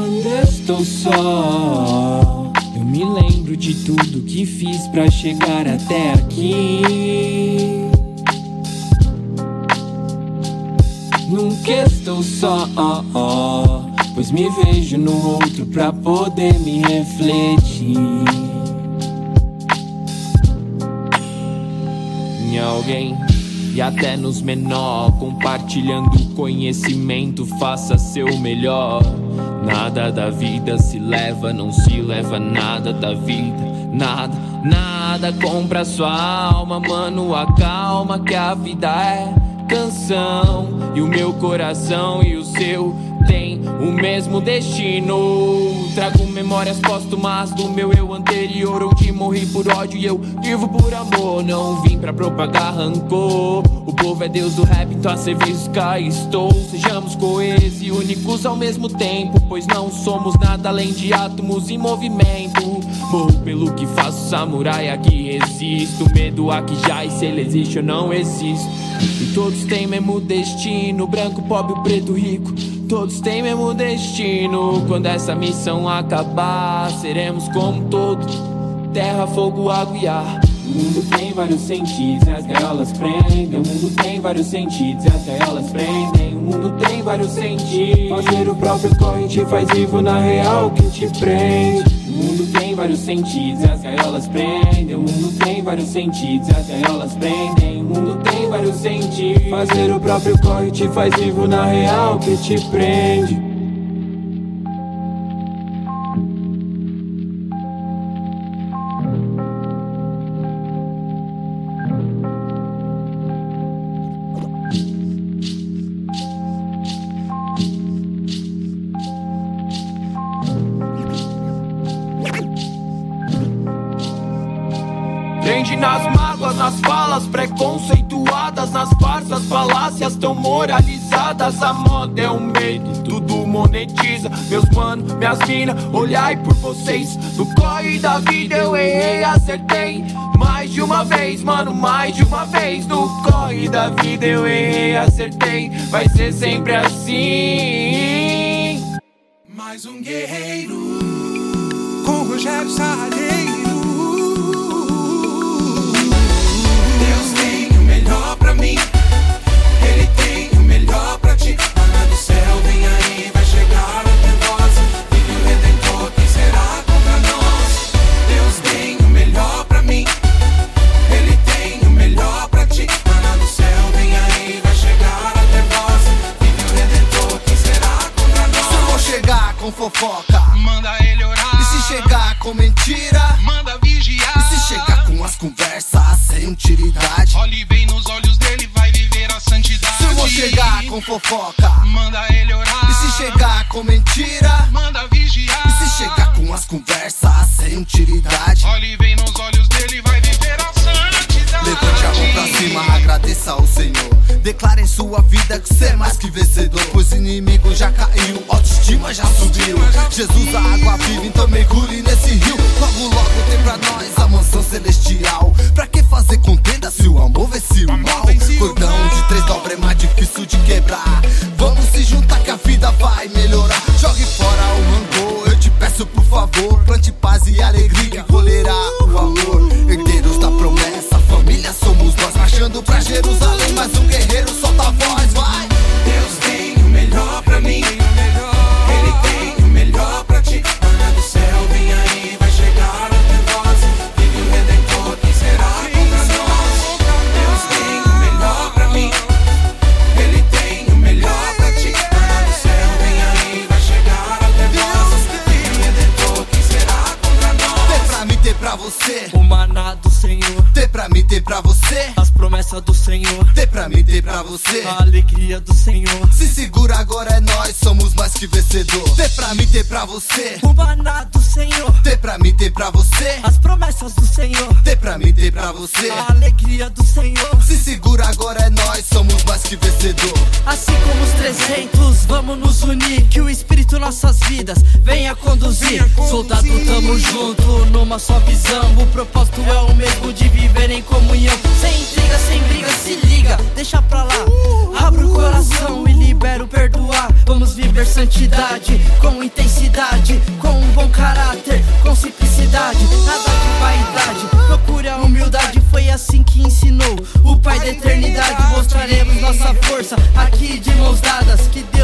Quando estou só, eu me lembro de tudo que fiz pra chegar até aqui. Nunca estou só, pois me vejo no outro pra poder me refletir. Em alguém e até nos menor, compartilhando conhecimento, faça seu melhor. Nada da vida se leva, não se leva nada da vida, nada, nada compra sua alma, mano, acalma que a vida é canção. E o meu coração e o seu o mesmo destino. Trago memórias póstumas do meu eu anterior, onde morri por ódio e eu vivo por amor. Não vim pra propagar rancor. O povo é Deus do rap, então a serviço cá estou. Sejamos coesos e únicos ao mesmo tempo, pois não somos nada além de átomos em movimento. Morro pelo que faço, samurai aqui resisto. Medo aqui já e se ele existe ou não existe. E todos têm mesmo destino, branco, pobre, preto, rico. Todos têm mesmo destino. Quando essa missão acabar, seremos como todos: terra, fogo, água e ar. O mundo tem vários sentidos e as gaiolas prendem. O mundo tem vários sentidos e as gaiolas prendem. O mundo tem vários sentidos. Fazer o próprio corre te faz vivo na real que te prende. Mundo tem vários sentidos as gaiolas prendem. O mundo tem vários sentidos as gaiolas prendem. O mundo tem vários sentidos. Fazer o próprio corre te faz vivo na real que te. Prende tudo monetiza. Meus mano, minhas mina, olhai por vocês. No corre da vida eu errei, acertei. Mais de uma vez, mano, mais de uma vez. No corre da vida eu errei, acertei. Vai ser sempre assim. Mais um guerreiro com Rogério Sarradeiro. Deus tem o melhor pra mim. Ele tem o melhor pra ti. Fofoca, Manda ele orar. e se chegar com mentira, Manda vigiar. e se chegar com as conversas sem utilidade. Olhe bem nos olhos chegar com fofoca, Manda ele orar. e se chegar com mentira, Manda vigiar. e se chegar com as conversas sem utilidade. Olhe bem nos olhos dele, vai viver a santidade. Levante a mão pra cima, agradeça ao Senhor. Declare em sua vida que você é mais que vencedor. Pois inimigo já caiu, autoestima já subiu. Jesus, a água viva, então mergulhe nesse rio. Logo, logo tem pra nós a mansão celestial. Pra que fazer contenda se o amor vence o mal? Vamos se juntar que a vida vai melhorar. Jogue fora o rancor, eu te peço por favor. Plante paz e alegria colherá o amor. Herdeiros da promessa, família somos nós. Marchando pra Jerusalém, as promessas do Senhor, Ter pra mim, ter pra você. a alegria do Senhor. Se segura agora é nós, somos mais que vencedor. Ter pra mim, ter pra você. O maná do Senhor, Ter pra mim, ter pra você. as promessas do Senhor, Ter pra mim, ter pra você. a alegria do Senhor. Se segura é vencedor. Assim como os 300, vamos nos unir. Que o espírito nossas vidas venha conduzir. Venha conduzir. Soldado, tamo junto, numa só visão. O propósito é o mesmo de viver em comunhão. Sem intriga, sem briga, se liga, deixa pra lá. Uh, Abro o uh, coração uh, e libera o perdoar. Vamos viver santidade com intensidade, com um bom caráter, com simplicidade. Nada de vaidade assim que ensinou o Pai da Eternidade. Mostraremos nossa força aqui de mãos dadas. Que Deus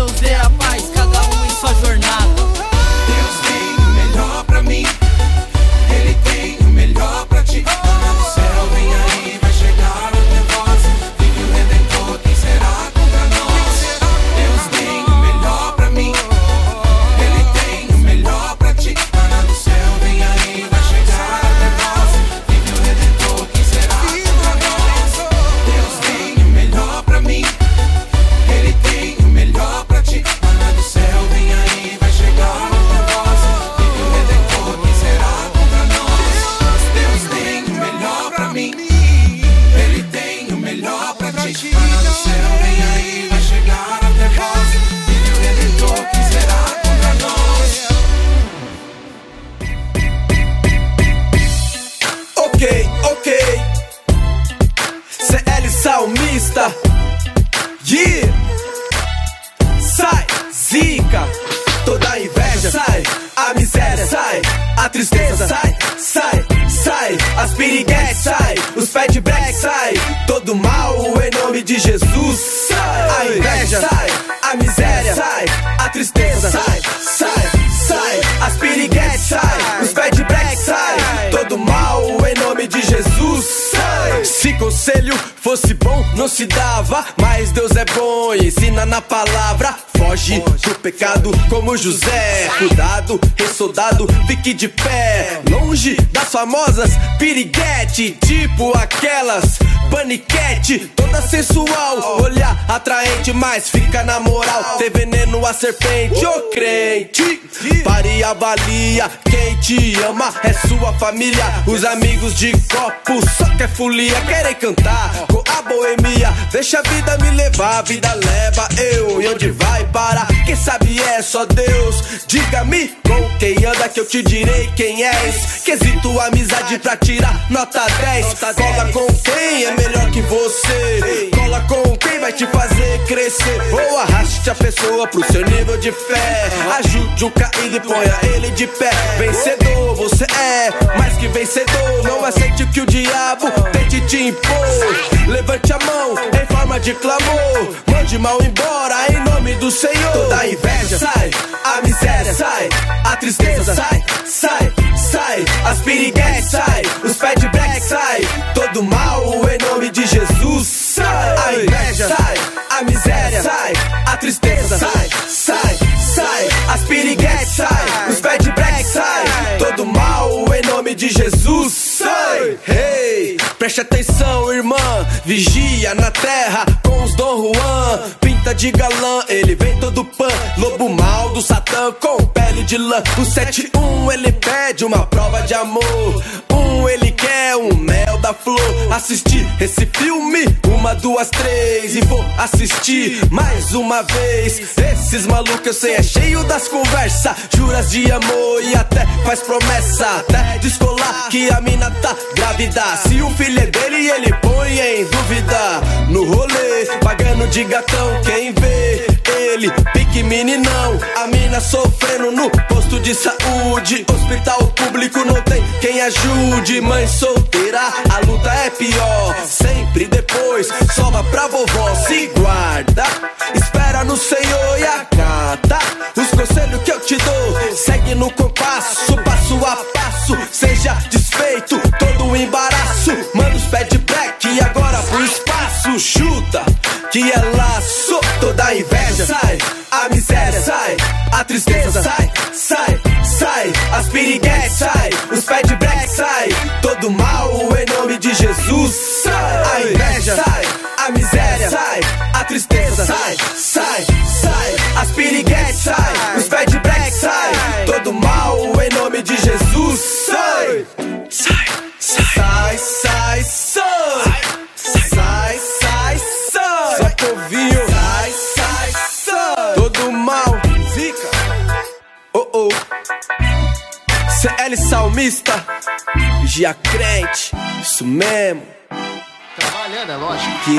tristeza. Sai, sai, sai, as piriguetes sai, os pet black sai, todo mal em nome de Jesus sai, a inveja sai, a miséria sai, a tristeza sai, sai, sai, as piriguetes sai, os pet black sai, todo mal em nome de Jesus sai. Se conselho fosse bom, não se dava, mas Deus é bom ensina na palavra. Foge do pecado como José. Cuidado, soldado, fique de pé. Longe das famosas piriguete, tipo aquelas paniquete, toda sensual. Olhar atraente, mas fica na moral. Ter veneno a serpente, ô crente. Pare e avalia. Quem te ama é sua família. Os amigos de copo só quer folia, querem cantar com a boemia. Deixa a vida me levar, a vida leva eu. E onde vai parar? Quem sabe é só Deus. Diga-me com quem anda que eu te direi quem és. Quesito amizade pra tirar nota 10. Cola com quem é melhor que você. Cola com quem vai te fazer crescer. Ou arraste a pessoa pro seu nível de fé. Ajude o caído e ponha ele de pé. Vencedor, você é mais que vencedor. Não aceite que o diabo tente te impor. Levante a mão em forma de clamor. Mande mal embora em nome do Senhor. Toda inveja sai, a miséria sai, a tristeza sai, sai, sai. As piriguetes sai, os pet black sai. Todo mal em nome de Jesus sai. A inveja sai, a miséria sai, a tristeza sai, sai, sai. As piriguetes sai, os black nome de Jesus sai. Hey, preste atenção, irmã. Vigia na terra com os Dom Juan. De galã, ele vem todo pan. Lobo mal do Satã com pele de lã. O 71 ele pede uma prova de amor. Um ele quer um mel da flor. Assistir esse filme, uma, duas, três. E vou assistir mais uma vez. Esses malucos eu sei é cheio das conversas. Juras de amor e até faz promessa. Até descolar que a mina tá grávida. Se o filho é dele, ele põe em dúvida. No rolê, pagando de gatão. Quem vê ele, pique meninão. A mina sofrendo no posto de saúde. Hospital público não tem quem ajude. Mãe solteira, a luta é pior. Sempre depois, sova pra vovó. Se guarda, espera no Senhor e acata. Os conselhos que eu te dou, segue no compasso, passo a passo. Seja desfeito todo o embaraço. Manda os pés de black e agora pro espaço. Chuta, que é laço. Toda inveja sai, a miséria sai, a tristeza sai, sai, sai. As piriguetes sai, os pés de black sai. Todo mal em nome de Jesus sai. A inveja sai, a miséria sai, a tristeza sai, sai, sai. As piriguetes sai, CL Salmista. Vigia crente. Isso mesmo. Trabalhando, é lógico. Que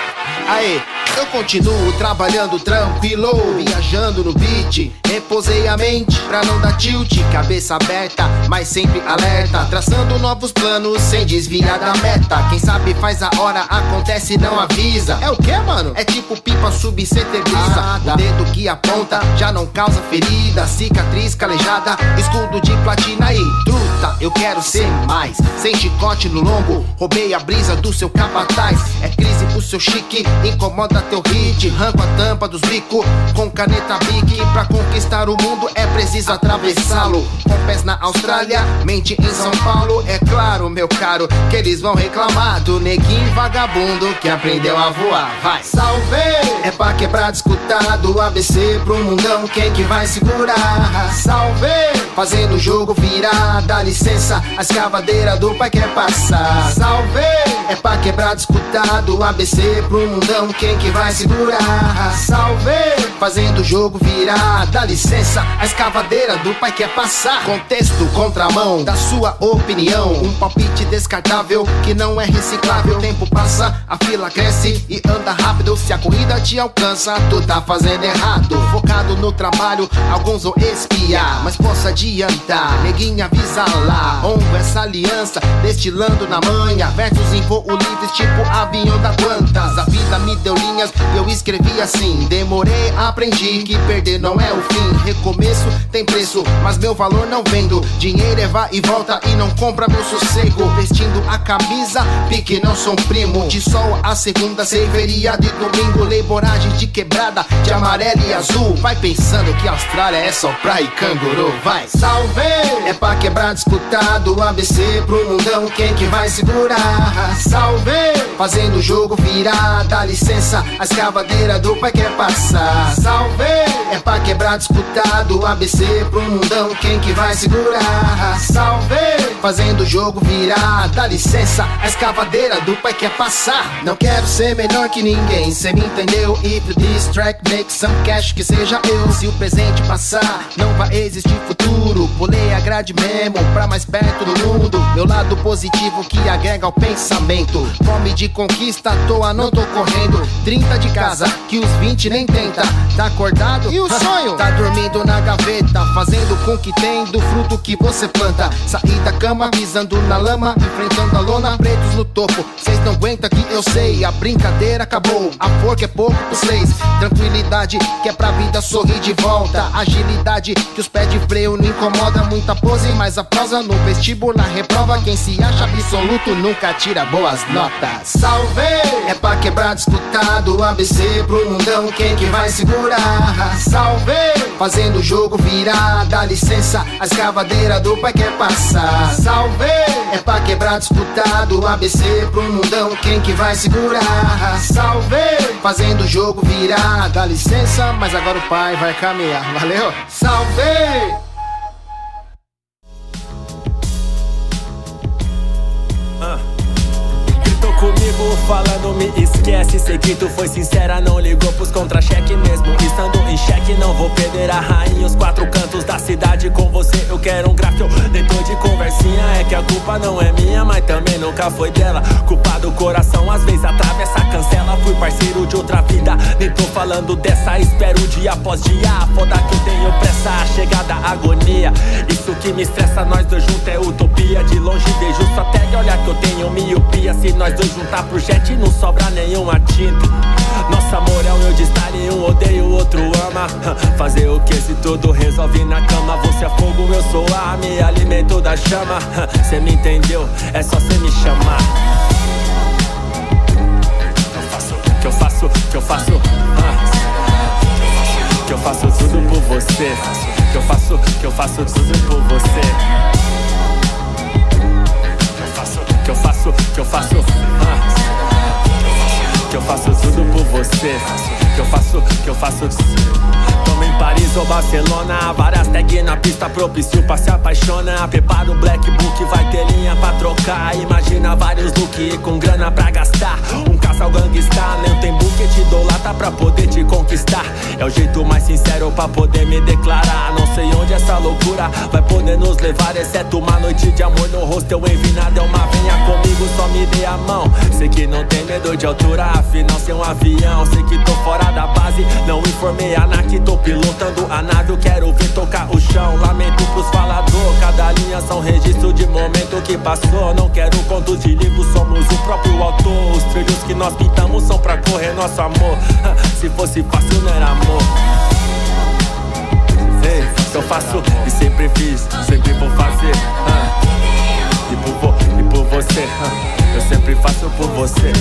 Aí, Eu continuo trabalhando tranquilo, viajando no beat. Reposei a mente pra não dar tilt, cabeça aberta, mas sempre alerta. Traçando novos planos sem desviar da meta. Quem sabe faz a hora, acontece não avisa. É o que, mano? É tipo pipa sub sem Ah, o dedo que aponta já não causa ferida. Cicatriz calejada, escudo de platina e truta. Eu quero ser mais, sem chicote no lombo. Roubei a brisa do seu capataz. É crise pro seu chique, incomoda teu hit. Arranco a tampa dos bicos com caneta bique. Pra conquistar o mundo é preciso atravessá-lo. Com pés na Austrália, mente em São Paulo. É claro, meu caro, que eles vão reclamar do neguinho vagabundo que aprendeu a voar. Vai, salve! É pra quebrar disputado, ABC pro mundão. Quem que vai segurar? Salve! Fazendo o jogo virar, dá licença. A escavadeira do pai quer passar. Salve! É pra quebrar disputado, ABC pro mundão. Quem que vai segurar? Salve! Fazendo o jogo virar, dá licença. A escavadeira do pai quer passar. Contexto, contramão da sua opinião. Um palpite descartável que não é reciclável. O tempo passa, a fila cresce e anda rápido. Se a corrida te alcança, tu tá fazendo errado. Focado no trabalho, alguns vão espiar. Mas posso adiantar, neguinha avisa lá. Honro essa aliança, destilando na manha. Versos em voo livres, tipo avião da quantas. A vida me deu linhas eu escrevi assim. Demorei, aprendi que perder não é o fim. Recomeço tem preço, mas meu valor não vendo. Dinheiro é vai e volta e não compra meu sossego. Vestindo a camisa, pique não sou primo. De sol a segunda, cerveria de domingo. Leiboragem de quebrada, de amarelo e azul. Vai pensando que a Austrália é só praia e canguru. Vai, salve! É pra quebrar disputado, ABC pro mundão. Quem que vai segurar? Salve! Fazendo o jogo virar, dá licença. A escavadeira do pai quer passar. Salve! É pra quebrar disputado, ABC pro mundão. Quem que vai segurar? Salve! Fazendo o jogo virar, dá licença. A escavadeira do pai quer passar. Não quero ser melhor que ninguém, cê me entendeu? If this track make some cash, que seja eu. Se o presente passar, não vai existir futuro. Pulei a grade mesmo pra mais perto do mundo. Meu lado positivo que agrega ao pensamento. Fome de conquista, à toa, não tô correndo. 30 de casa, que os 20 nem tenta. Tá acordado? E o sonho? tá dormindo na gaveta, fazendo com que tem do fruto que você planta. Saí da cama, pisando na lama, enfrentando a lona, pretos no topo. Cês não aguentam que eu sei, a brincadeira acabou. A forca é pouco pros seis. Tranquilidade, que é pra vida sorrir de volta. Agilidade, que os pés de freio não incomoda. Muita pose, mas a prosa no vestibular reprova. Quem se acha absoluto nunca tira boas notas. Salve! É pra quebrar disputado, ABC pro mundão. Quem que vai segurar? Salve! Fazendo o jogo virar, dá licença. A escavadeira do pai quer passar. Salve! É pra quebrar disputado, ABC pro mundão. Quem que vai segurar? Salve! Fazendo o jogo virar, dá licença. Mas agora o pai vai caminhar. Valeu? Salve! Comigo falando me esquece. Sei que tu foi sincera, não ligou pros contra-cheque mesmo. Estando em xeque, não vou perder a rainha. Os quatro cantos da cidade com você eu quero um gráfico Dentro de é que a culpa não é minha Mas também nunca foi dela. Culpa do coração, às vezes atravessa cancela. Fui parceiro de outra vida, nem tô falando dessa. Espero dia após dia, foda que eu tenho pressa A chegada, a agonia. Isso que me estressa, nós dois juntos é utopia. De longe vejo só tag, olha que eu tenho miopia. Se nós dois juntar pro jet não sobra nenhuma tinta. Nosso amor é um eu de estar e um odeio, o outro ama. Fazer o que se tudo resolve na cama. Você é fogo, eu sou ar, me alimento da chama Cê me entendeu, é só cê me chamar Que eu faço, que eu faço ah. Que eu faço tudo por você Que eu faço, que eu faço tudo por você que eu faço, que eu faço, ah. que eu faço tudo por você, que eu faço, que eu faço. Tamo em Paris ou Barcelona, várias tags na pista propício pra se apaixonar. Prepara o black book, vai ter linha pra trocar. Imagina vários look com grana pra gastar. Um caça o gangsta Nem tem buquê te idolata pra poder te conquistar É o jeito mais sincero pra poder me declarar Não sei onde essa loucura vai poder nos levar Exceto uma noite de amor no rosto Eu envio nada é uma venha comigo, só me dê a mão Sei que não tem medo de altura, afinal ser um avião Sei que tô fora da base, não informei a NAC Tô pilotando a nave, eu quero ver tocar o chão. Lamento pros falador, cada linha são registro de momento que passou. Não quero contos de livros, somos o próprio autor. Os trilhos que nós pintamos são pra correr nosso amor. Se fosse fácil não era amor. Ei, eu faço e sempre fiz, sempre vou fazer. E por, e por você, eu sempre faço por você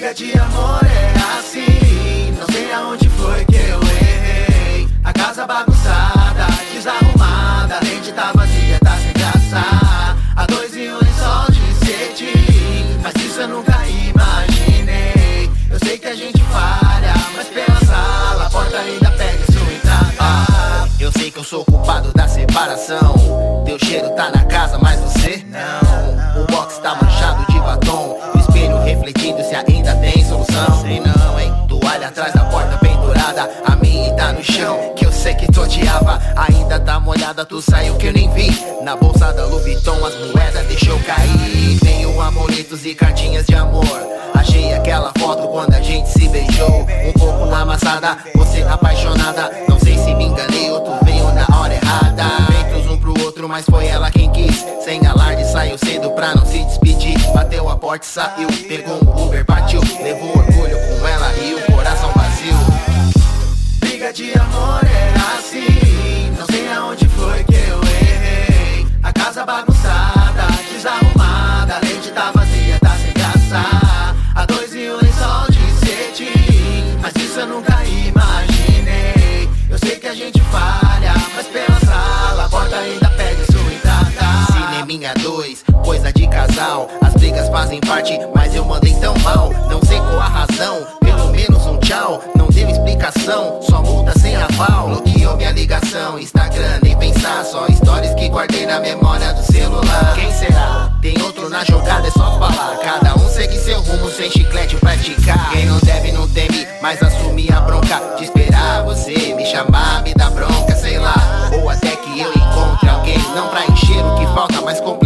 Briga de amor é assim. Não sei aonde foi que eu errei. A casa bagunçada, desarrumada. A lente tá vazia, tá sem graça. A dois e um lençol de cetim. Mas isso eu nunca imaginei. Eu sei que a gente falha, mas pela sala, a porta ainda pega sua entrada. Eu sei que eu sou culpado da separação. Teu cheiro tá na casa, mas você não. Ainda tem solução. Sei não, hein? Toalha atrás da porta pendurada. A minha tá no chão, que eu sei que tu odiava. Ainda tá molhada, tu saiu que eu nem vi. Na bolsa da Louis Vuitton as moedas deixou cair. Tenho amuletos e cartinhas de amor. Achei aquela foto quando a gente se beijou. Um pouco amassada, você apaixonada. Não sei se me enganei ou tu veio na hora errada. Feitos um pro outro, mas foi ela quem quis. Sem alarde, saiu cedo pra não se despedir. Bateu a porta saiu. Pegou um Uber, partiu. Levou orgulho com ela e o coração vazio. Briga de amor é assim. Não sei aonde foi que eu errei. A casa bagunçada, desarrumada. A lente tá vazia, tá sem graça. A dois e um lençol de cetim. Mas isso eu nunca imaginei. Eu sei que a gente falha, mas pela sala, a porta ainda pede sua entrada. Cineminha 2, coisa de casal. Fazem parte, mas eu mandei tão mal. Não sei qual a razão, pelo menos um tchau. Não deu explicação, só multa sem aval. Bloqueou minha ligação, Instagram, nem pensar. Só stories que guardei na memória do celular. Quem será? Tem outro na jogada, é só falar. Cada um segue seu rumo sem chiclete pra esticar. Quem não deve, não teme, mas assume a bronca. De esperar você me chamar, me dar bronca, sei lá. Ou até que eu encontre alguém. Não pra encher o que falta, mas completar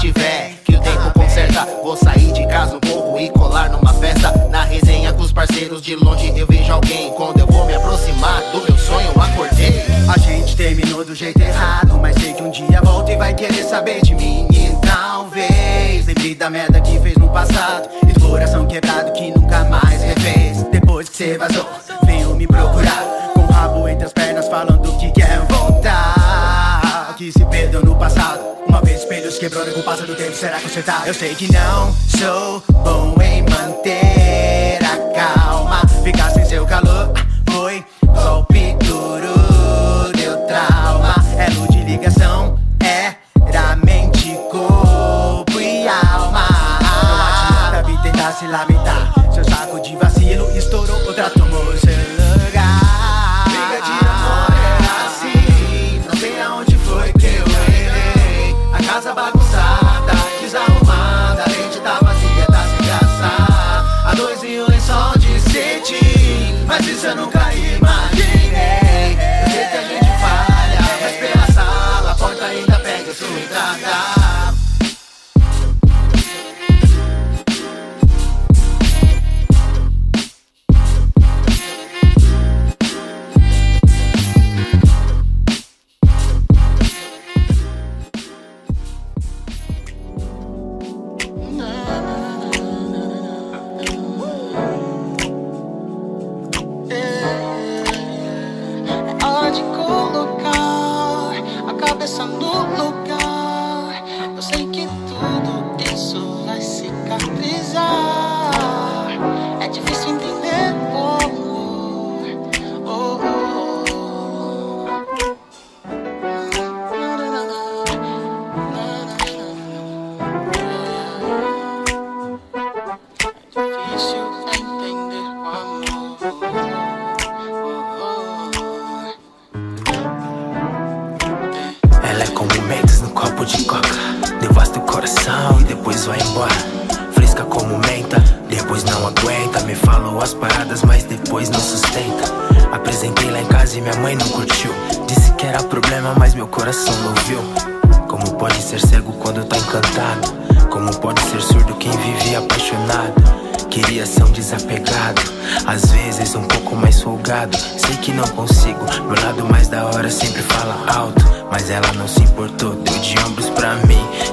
estiver, que o tempo conserta. Vou sair de casa um pouco e colar numa festa. Na resenha com os parceiros de longe eu vejo alguém. Quando eu vou me aproximar do meu sonho, acordei. A gente terminou do jeito errado, mas sei que um dia volta e vai querer saber de mim. E talvez lembre da merda que fez no passado. E do coração quebrado que nunca mais refez. Depois que cê vazou, veio me procurar. Que no passado. Uma vez espelhos quebrou e com o passar do tempo será consertado. Eu sei que não sou bom em manter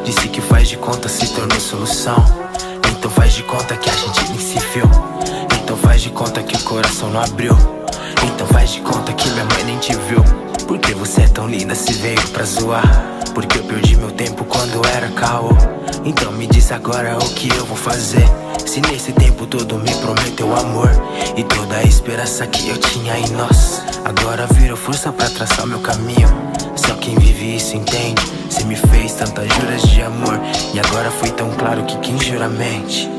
Disse que faz de conta se tornou solução. Então faz de conta que a gente nem se viu. Então faz de conta que o coração não abriu. Então faz de conta que minha mãe nem te viu. Porque você é tão linda se veio pra zoar. Porque eu perdi meu tempo quando era caô. Então me diz agora o que eu vou fazer. Se nesse tempo todo me prometeu amor E toda a esperança que eu tinha em nós Agora virou força pra traçar meu caminho. Só quem vive isso entende. Se me fez tantas juras de amor. E agora foi tão claro que quem jura mente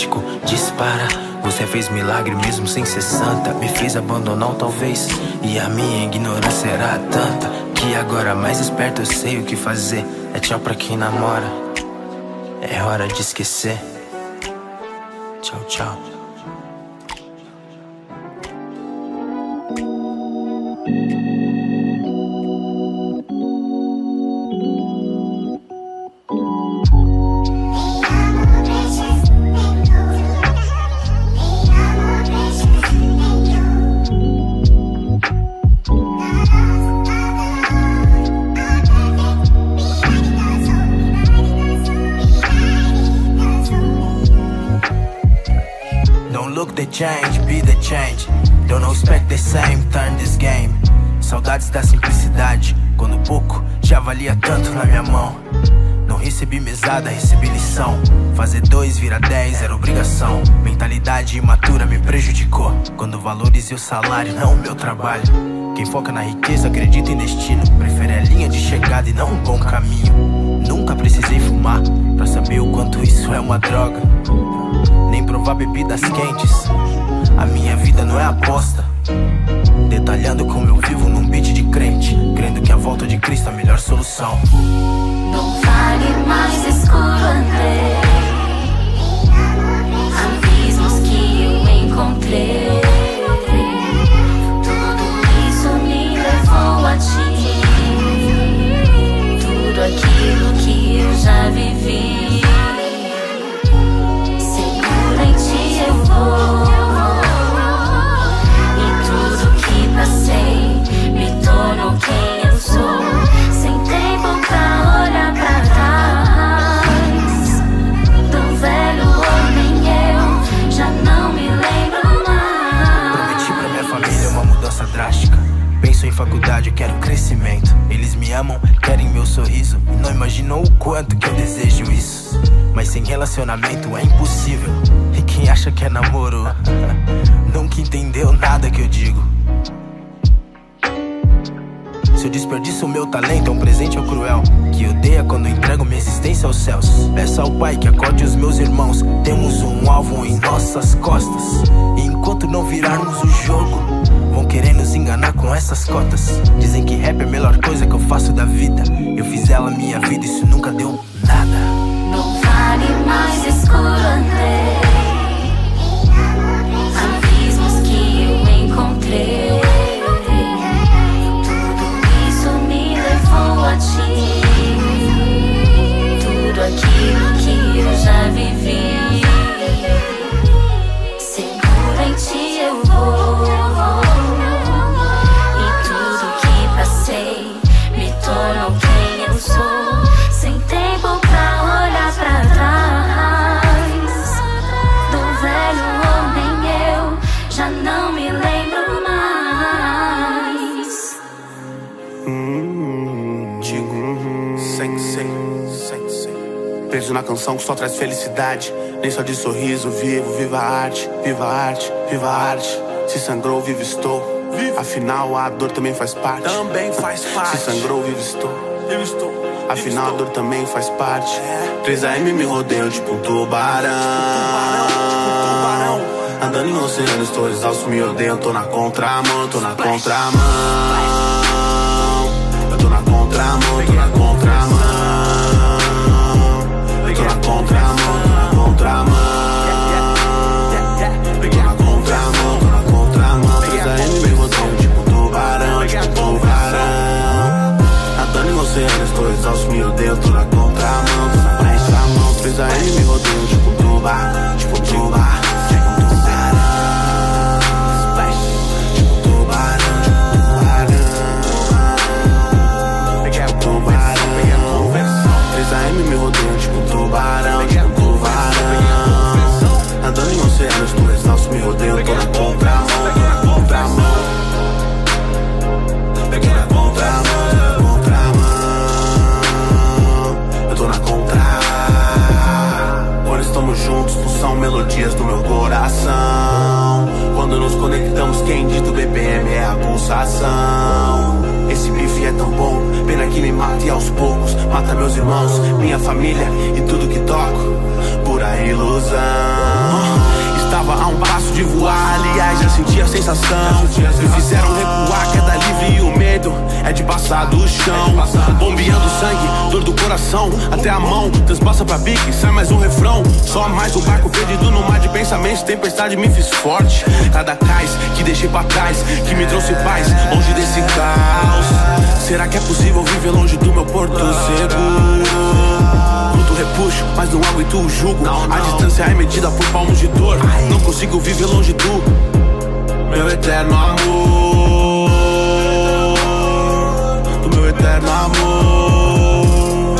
automático, dispara. Você fez milagre mesmo sem ser santa. Me fez abandonar talvez. E a minha ignorância era tanta. Que agora mais esperto eu sei o que fazer. É tchau pra quem namora. É hora de esquecer. Tchau, tchau. O salário, não o meu trabalho. Quem foca na riqueza acredita em destino. Prefere a linha de chegada e não um bom caminho. Nunca precisei fumar pra saber o quanto isso é uma droga. Nem provar bebidas quentes. A minha vida não é aposta. Detalhando como eu vivo num beat de crente. Crendo que a volta de Cristo é a melhor solução. Não vale mais escuro andei. Quanto que eu desejo isso. Mas sem relacionamento é impossível. E quem acha que é namoro, nunca entendeu nada que eu digo. Se eu desperdiço o meu talento, é um presente ou cruel. Que odeia quando entrego minha existência aos céus. Peço ao Pai que acorde os meus irmãos. Temos um alvo em nossas costas. E enquanto não virarmos o jogo, vão querer nos enganar com essas cotas. Dizem que rap é a melhor coisa que eu faço da vida. Eu fiz ela minha vida, isso nunca deu nada. Não vale mais escuro Na canção que só traz felicidade. Nem só de sorriso vivo, viva a arte, viva a arte, viva a arte. Se sangrou, vivo estou. Afinal, a dor também faz parte. Também faz parte. Se sangrou, vivo estou. Eu estou. Afinal, a dor também faz parte. 3AM me rodeio tipo um tubarão. Andando em oceano, estou exausto, me odeio. Tô na contramão, tô na contramão. Eu tô na contramão, tô na contramão. Contramão, tô na contramão. Tô na contramão, tô na contramão. 3AM me rodeio tipo tubarão, tipo tubarão. Nadando em oceano, estou exausto, me odeio, tô na contramão, tô na contramão. 3AM me rodeio tipo tubarão, tipo tubarão. Tô na contramão, tô na contramão. Eu tô na contramão, tô na contramão. Eu tô na contra. Quando estamos juntos, pulsam melodias do meu coração. Quando nos conectamos, quem dita o BPM é a pulsação. Esse bife é tão bom, pena que me mata e aos poucos mata meus irmãos, minha família e tudo que toco. Pura ilusão. Sensação. Me fizeram recuar, queda livre e o medo é de passar do chão. Bombeando sangue, dor do coração, até a mão. Transpassa pra bique, sai mais um refrão. Só mais um barco perdido no mar de pensamentos. Tempestade me fiz forte. Cada cais que deixei pra trás, que me trouxe paz, longe desse caos. Será que é possível viver longe do meu porto seguro? Luto, repuxo, mas não aguento o jugo. A distância é medida por palmos de dor. Não consigo viver longe do meu eterno amor. Do meu eterno amor.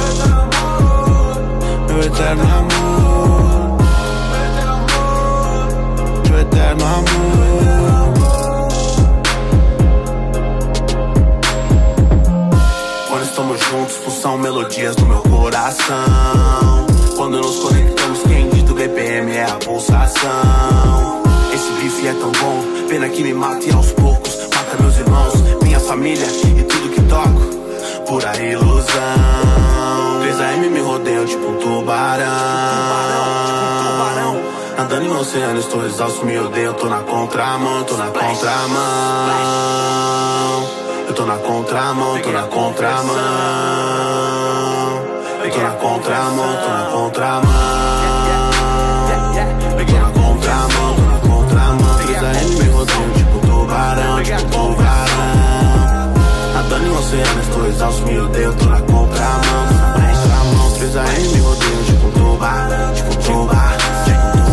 Meu eterno amor. Meu eterno amor. Quando estamos juntos, pulsam melodias do meu coração. Quando nos conectamos, quem dita o BPM é a pulsação. Esse bife é tão bom, pena que me mata e aos poucos mata meus irmãos, minha família e tudo que toco. Pura ilusão. 3AM me rodeiam tipo um tubarão. Andando em oceano, estou exausto, me odeio, tô na contramão, tô na contramão. Eu tô na contramão, tô na contramão. Eu tô na contramão, tô na contramão. 3AM me rodeiam tipo tubarão, tipo tubarão. Nadando em oceano, estou exausto, me odeio, tô na contramão, tô na contramão. 3AM me rodeiam tipo tubarão, tipo tubarão.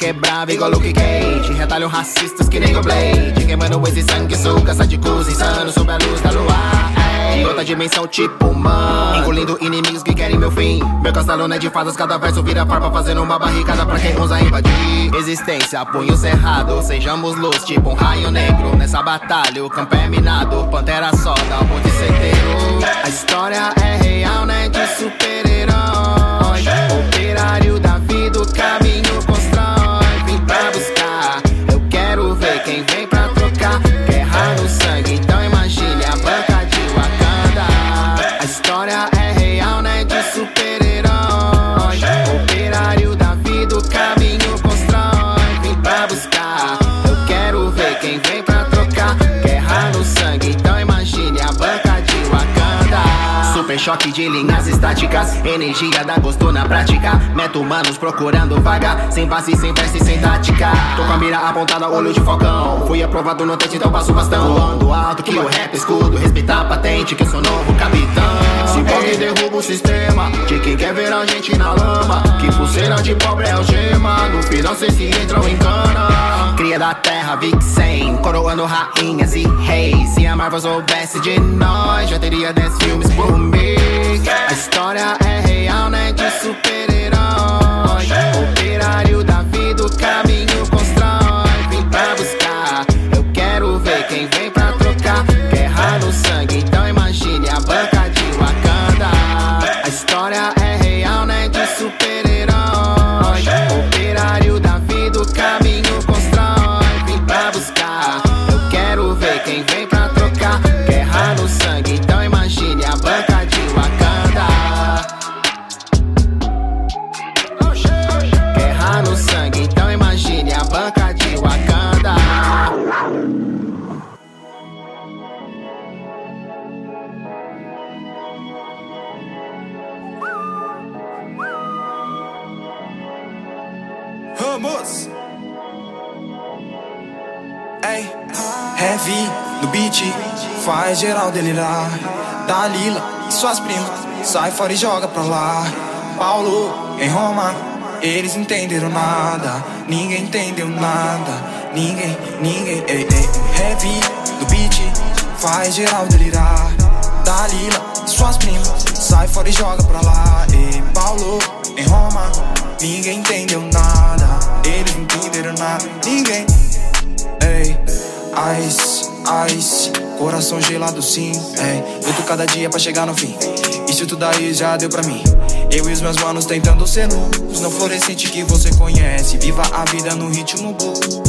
Mente quebrada igual Luke Cage. Retalham racistas que nem o Blade. Queimando esse sangue, sou caça de cruz insano sob a luz da lua. De outra dimensão, tipo man. Engolindo inimigos que querem meu fim. Meu castelo não é de fadas, cada verso vira farpa, fazendo uma barricada pra quem ousa invadir. Existência, punho cerrado, sejamos luz, tipo um raio negro. Nessa batalha, o campo é minado, pantera só dá um monte certeiro. A história é real, né? De super-herói. Choque de linhas estáticas, energia da gosto na prática. Meto humanos procurando vaga, sem base, sem verse, sem tática. Tô com a mira apontada, olho de focão. Fui aprovado no teste, então passo bastão. Voando alto que o rap escudo, respeitar a patente, que eu sou novo capitão. Se pode derruba o sistema, de quem quer ver a gente na lama. Que pulseira de pobre é algema, no final cê se entra ou encana. Cria da terra, Vixen, coroando rainhas e reis. Se a Marvel soubesse de nós, já teria 10 filmes por mês. A história é real, né? De super-herói. Operário da vida, o caminho Dalila e suas primas, sai fora e joga pra lá. Paulo em Roma, eles entenderam nada. Ninguém entendeu nada. Ninguém, ninguém, ei, ei. Heavy no beat, faz geral delirar. Dalila e suas primas, sai fora e joga pra lá. Ei, Paulo em Roma, ninguém entendeu nada. Eles entenderam nada. Ninguém. Ei, ice, ice, coração gelado sim, ei. Luto cada dia pra chegar no fim. Isso tudo aí já deu pra mim. Eu e os meus manos tentando ser luz. Não fluorescente que você conhece. Viva a vida no ritmo blues.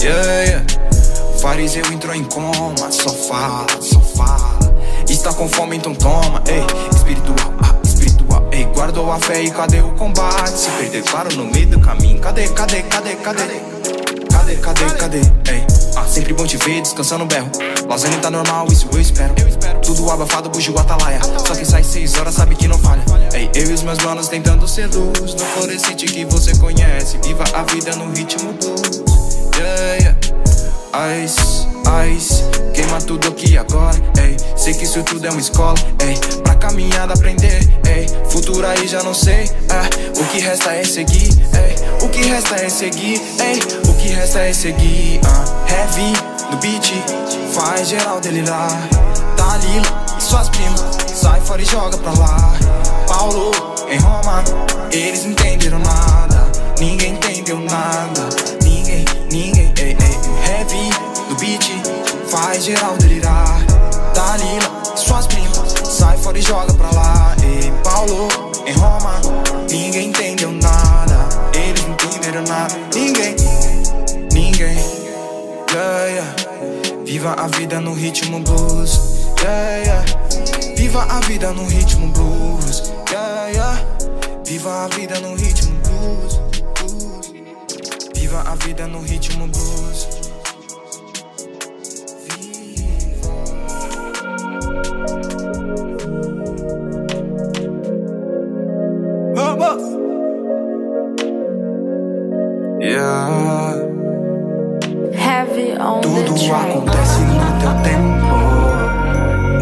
Yeah, yeah. Fariseu entrou em coma. Só fala, só fala. Está com fome, então toma. Ei, espiritual, ah, espiritual. Ei, guardou a fé e cadê o combate? Se perder, claro, no meio do caminho. Cadê, cadê, cadê, cadê? Cadê, cadê, cadê? Ei, ah, sempre bom te ver descansando o berro. Lasanha tá normal, isso eu espero. Tudo abafado, bugio, atalaia. Só que sai seis horas, sabe que não falha. Ei, eu e os meus manos tentando ser luz. No fluorescente que você conhece. Viva a vida no ritmo blues. Yeah, yeah. Ice, ice, queima tudo aqui agora, ei. Sei que isso tudo é uma escola, ei. Pra caminhada aprender, ei. Futuro aí já não sei, é. O que resta é seguir, ei. O que resta é seguir, ei. O que resta é seguir, ah. Heavy no beat, faz geral delirar. Dalila e suas primas, sai fora e joga pra lá. Paulo em Roma, eles não entenderam nada. Ninguém entendeu nada. Ninguém, ninguém, ei, ei. Heavy beat, faz geral delirar. Dalila suas primas, sai fora e joga pra lá. Ei, Paulo em Roma, ninguém entendeu nada. Eles não entenderam nada. Ninguém, ninguém. Yeah, yeah. Viva a vida no ritmo blues. Yeah, yeah. Viva a vida no ritmo blues. Yeah, yeah. Viva a vida no ritmo blues. Viva a vida no ritmo blues. Tudo acontece no teu tempo.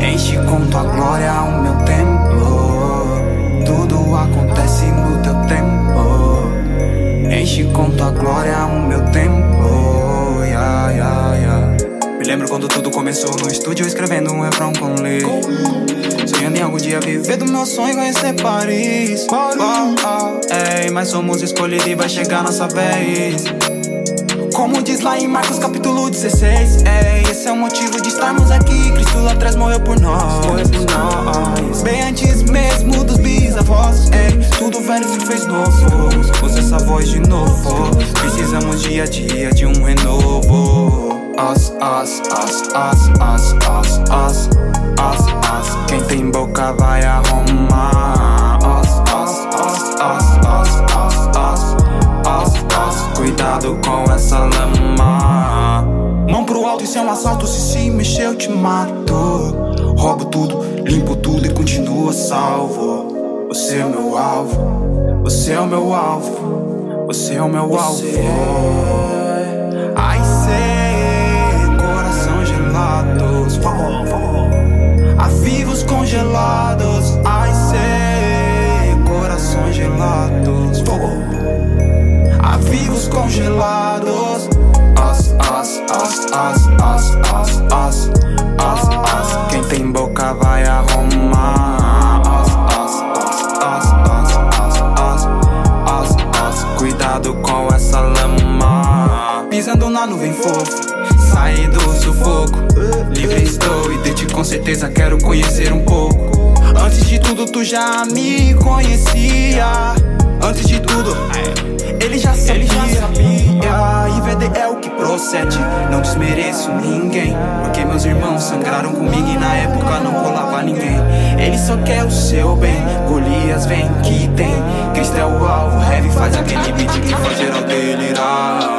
Enche com tua glória o meu templo. Tudo acontece no teu tempo. Enche com tua glória o meu templo. Yeah, yeah, yeah. Me lembro quando tudo começou no estúdio escrevendo um refrão com Lee. Sonhando em algum dia viver do meu sonho e conhecer Paris. Oh, ei, mas somos escolhidos e vai chegar nossa vez. Como diz lá em Marcos capítulo 16 Ei, esse é o motivo de estarmos aqui. Cristo lá atrás morreu por nós, morreu por nós. Bem antes mesmo dos bisavós Ei, tudo velho se fez novo. Usa essa voz de novo. Precisamos dia a dia de um renovo. As, as, as, as, as, as, as, as, as Quem tem boca vai arrumar As, as, as, as, as, as, as as, as, cuidado com essa lama. Mão pro alto, isso é um assalto. Se se mexer, eu te mato. Roubo tudo, limpo tudo e continuo salvo. Você é o meu alvo, você é o meu alvo, você é o meu alvo. Ai, sei, as, as, as, as, as, as, as. Quem tem boca vai arrumar. As, as, as, as, as, as, as, as. Cuidado com essa lama. Pisando na nuvem fofa. Saí do sufoco. Livre estou e de ti com certeza quero conhecer um pouco. Antes de tudo, tu já me conhecia. Antes de tudo, ele já sabia. Ele já sabia. IVD é o procede. Não desmereço ninguém. Porque meus irmãos sangraram comigo e na época não colava ninguém. Ele só quer o seu bem. Golias vem que tem. Cristo é o alvo. Heavy faz aquele beat que faz geral delirar.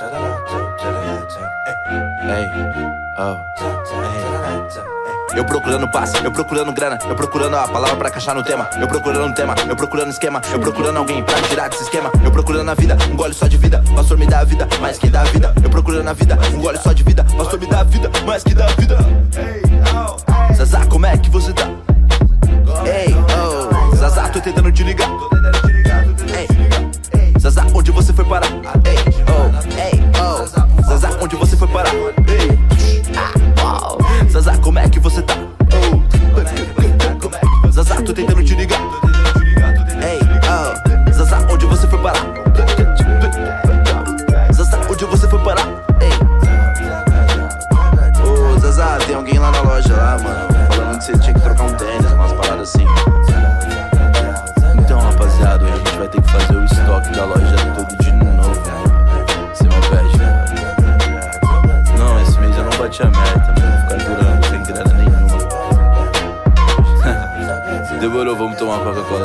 Ei, oh, ei. Eu procurando paz, eu procurando grana, eu procurando a palavra pra encaixar no tema. Eu procurando um tema, eu procurando esquema, eu procurando alguém pra me tirar desse esquema. Eu procurando a vida, um gole só de vida, pastor me dá a vida, mais que dá a vida. Eu procurando a vida, um gole só de vida, pastor me dá a vida, mais que dá a vida. Zazá, como é que você tá? Ei, oh, Zazá, tô tentando te ligar. Ei, Zazá, onde você foi parar? Ei, but I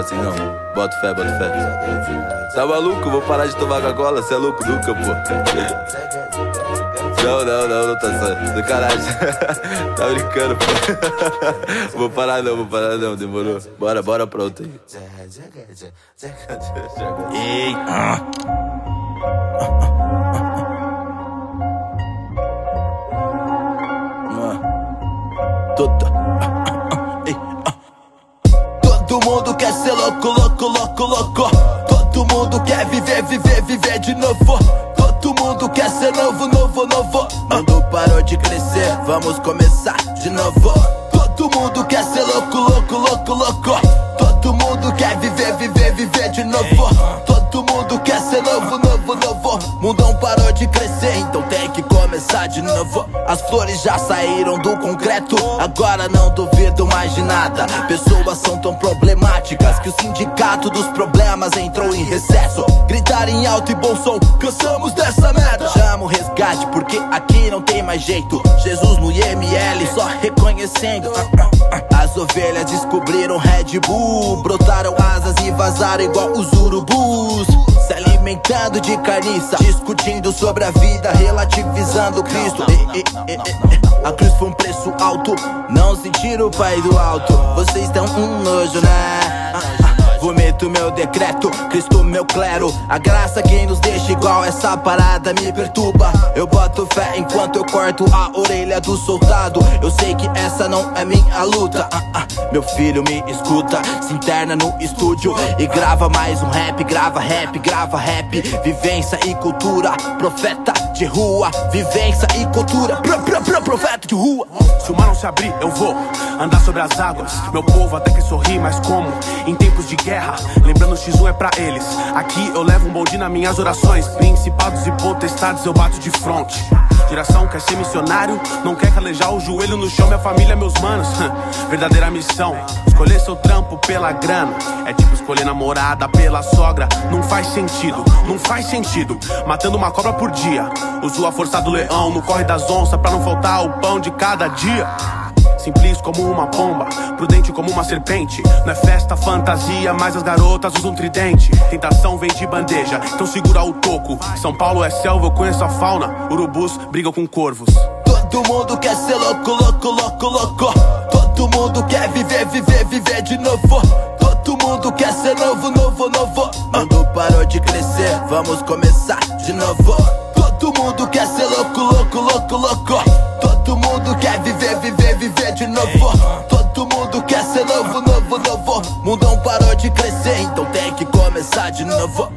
assim, não. Bota fé, bota fé. Tá maluco? Vou parar de tomar Coca-Cola? Você é louco nunca, pô. Não, não, não, não tá só. Sacanagem. tá brincando, pô. Vou parar não, vou parar não, demorou. Bora, bora, pronto aí. Ei, ah. Ei, ah. Ser louco, louco, louco, louco. Todo mundo quer viver, viver, viver de novo. Todo mundo quer ser novo, novo, novo. Mundo parou de crescer, vamos começar de novo. Todo mundo quer ser louco, louco, louco, louco. Todo mundo quer viver, viver, viver de novo. Todo mundo quer ser novo, novo, novo. Mundão parou de crescer, então tem que começar de novo. As flores já saíram do concreto, agora não duvido mais de nada. Pessoas são tão problemáticas que o sindicato dos problemas entrou em recesso. Gritar em alto e bom som, cansamos dessa merda. Chama o resgate, porque aqui não tem mais jeito. Jesus no IML, só reconhecendo. As ovelhas descobriram Red Bull, brotaram asas e vazaram igual os urubus. Se alimentando de carniça, discutindo sobre a vida, relativizando Cristo. E, e, e, e, a cruz foi um preço alto, não sentiram o pai do alto. Vocês dão um nojo, né? Ah, ah. Vomito meu decreto, Cristo meu clero. A graça que nos deixa igual essa parada me perturba. Eu boto fé enquanto eu corto a orelha do soldado. Eu sei que essa não é minha luta. Ah, ah. Meu filho me escuta, se interna no estúdio e grava mais um rap. Grava rap, grava rap. Vivência e cultura, profeta de rua. Vivência e cultura, pro, pro, pro, profeta de rua. Se o mar não se abrir, eu vou andar sobre as águas. Meu povo até que sorri, mas como? Em tempos de guerra. Lembrando, X1 é pra eles. Aqui eu levo um bonde nas minhas orações. Principados e potestades eu bato de fronte. Geração quer ser missionário, não quer calejar o joelho no chão, minha família, meus manos. Verdadeira missão, escolher seu trampo pela grana. É tipo escolher namorada pela sogra. Não faz sentido, não faz sentido. Matando uma cobra por dia. Uso a força do leão no corre das onças pra não faltar o pão de cada dia. Simples como uma pomba, prudente como uma serpente. Não é festa, fantasia, mas as garotas usam tridente. Tentação vem de bandeja, então segura o toco. São Paulo é selva, eu conheço a fauna. Urubus brigam com corvos. Todo mundo quer ser louco, louco, louco, louco. Todo mundo quer viver, viver, viver de novo. Todo mundo quer ser novo, novo, novo. Mundo parou de crescer, vamos começar de novo. Todo mundo quer ser louco, louco, louco, louco. Todo mundo quer viver, viver, viver de novo. Todo mundo quer ser novo, novo, novo. Mundão parou de crescer, então tem que começar de novo.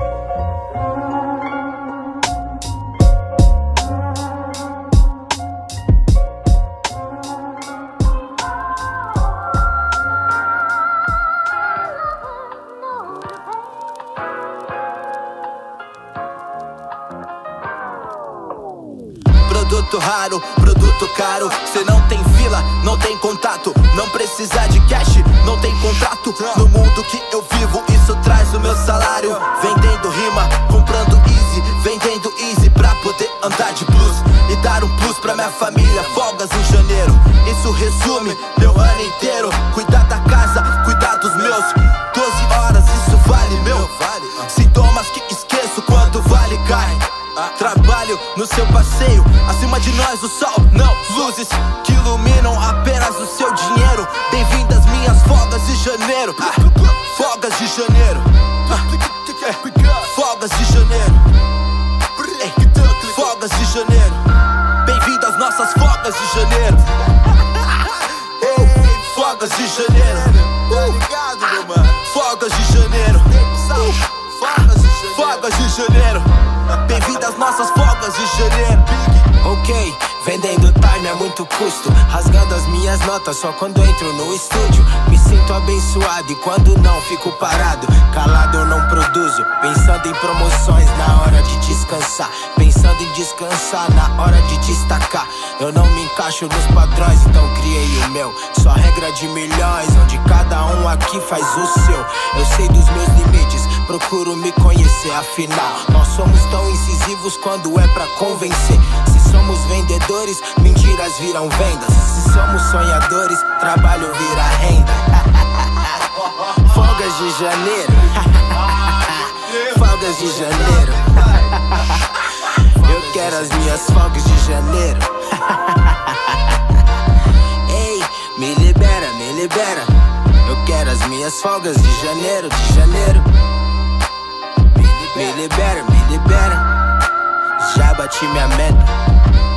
Produto raro, produto caro. Cê não tem fila, não tem contato. Não precisa de cash, não tem contrato. No mundo que eu vivo, isso traz o meu salário. Vendendo rima, comprando easy. Vendendo easy pra poder andar de blues. E dar um plus pra minha família. Folgas em janeiro. Isso resume meu ano inteiro. Cuidar da casa, cuidar dos meus. 12 horas, isso vale meu. Sintomas que esqueço quando vale cai. Trabalho no seu passeio, acima de nós o sol, não luzes que iluminam apenas o seu dinheiro. Bem-vindas minhas folgas de janeiro, Ah, janeiro. Ok, vendendo time é muito custo. Rasgando as minhas notas só quando entro no estúdio. Me sinto abençoado e quando não fico parado. Calado eu não produzo. Pensando em promoções na hora de descansar. Pensando em descansar na hora de destacar. Eu não me encaixo nos padrões, então criei o meu. Só regra de milhões, onde cada um aqui faz o seu. Eu sei dos meus limites, procuro me conhecer. Afinal, nós somos tão incisivos quando é pra convencer. Se somos vendedores, mentiras viram vendas. Se somos sonhadores, trabalho vira renda. Folgas de janeiro. Folgas de janeiro. Eu quero as minhas folgas de janeiro. Ei, me libera, me libera. Eu quero as minhas folgas de janeiro, de janeiro. Me libera, me libera. Já bati minha meta.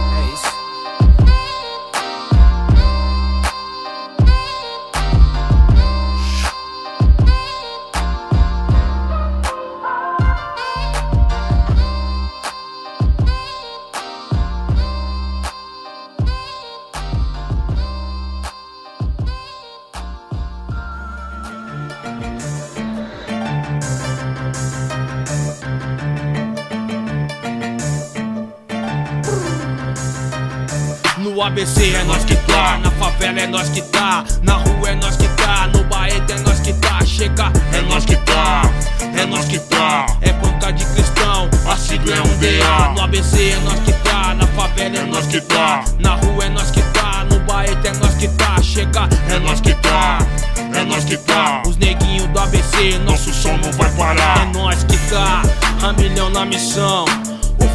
No ABC é nós que tá, na favela é nós que tá, na rua é nós que tá, no baeta é nós que tá, chega, é nós que tá, é nós que tá, é banca de cristão, a sigla é um DA. No ABC é nós que tá, na favela é nós que tá, na rua é nós que tá, no baeta é nós que tá, chega, é nós que tá. É nós que tá, os neguinhos do ABC, nosso som não vai parar. É nós que tá, a milhão na missão.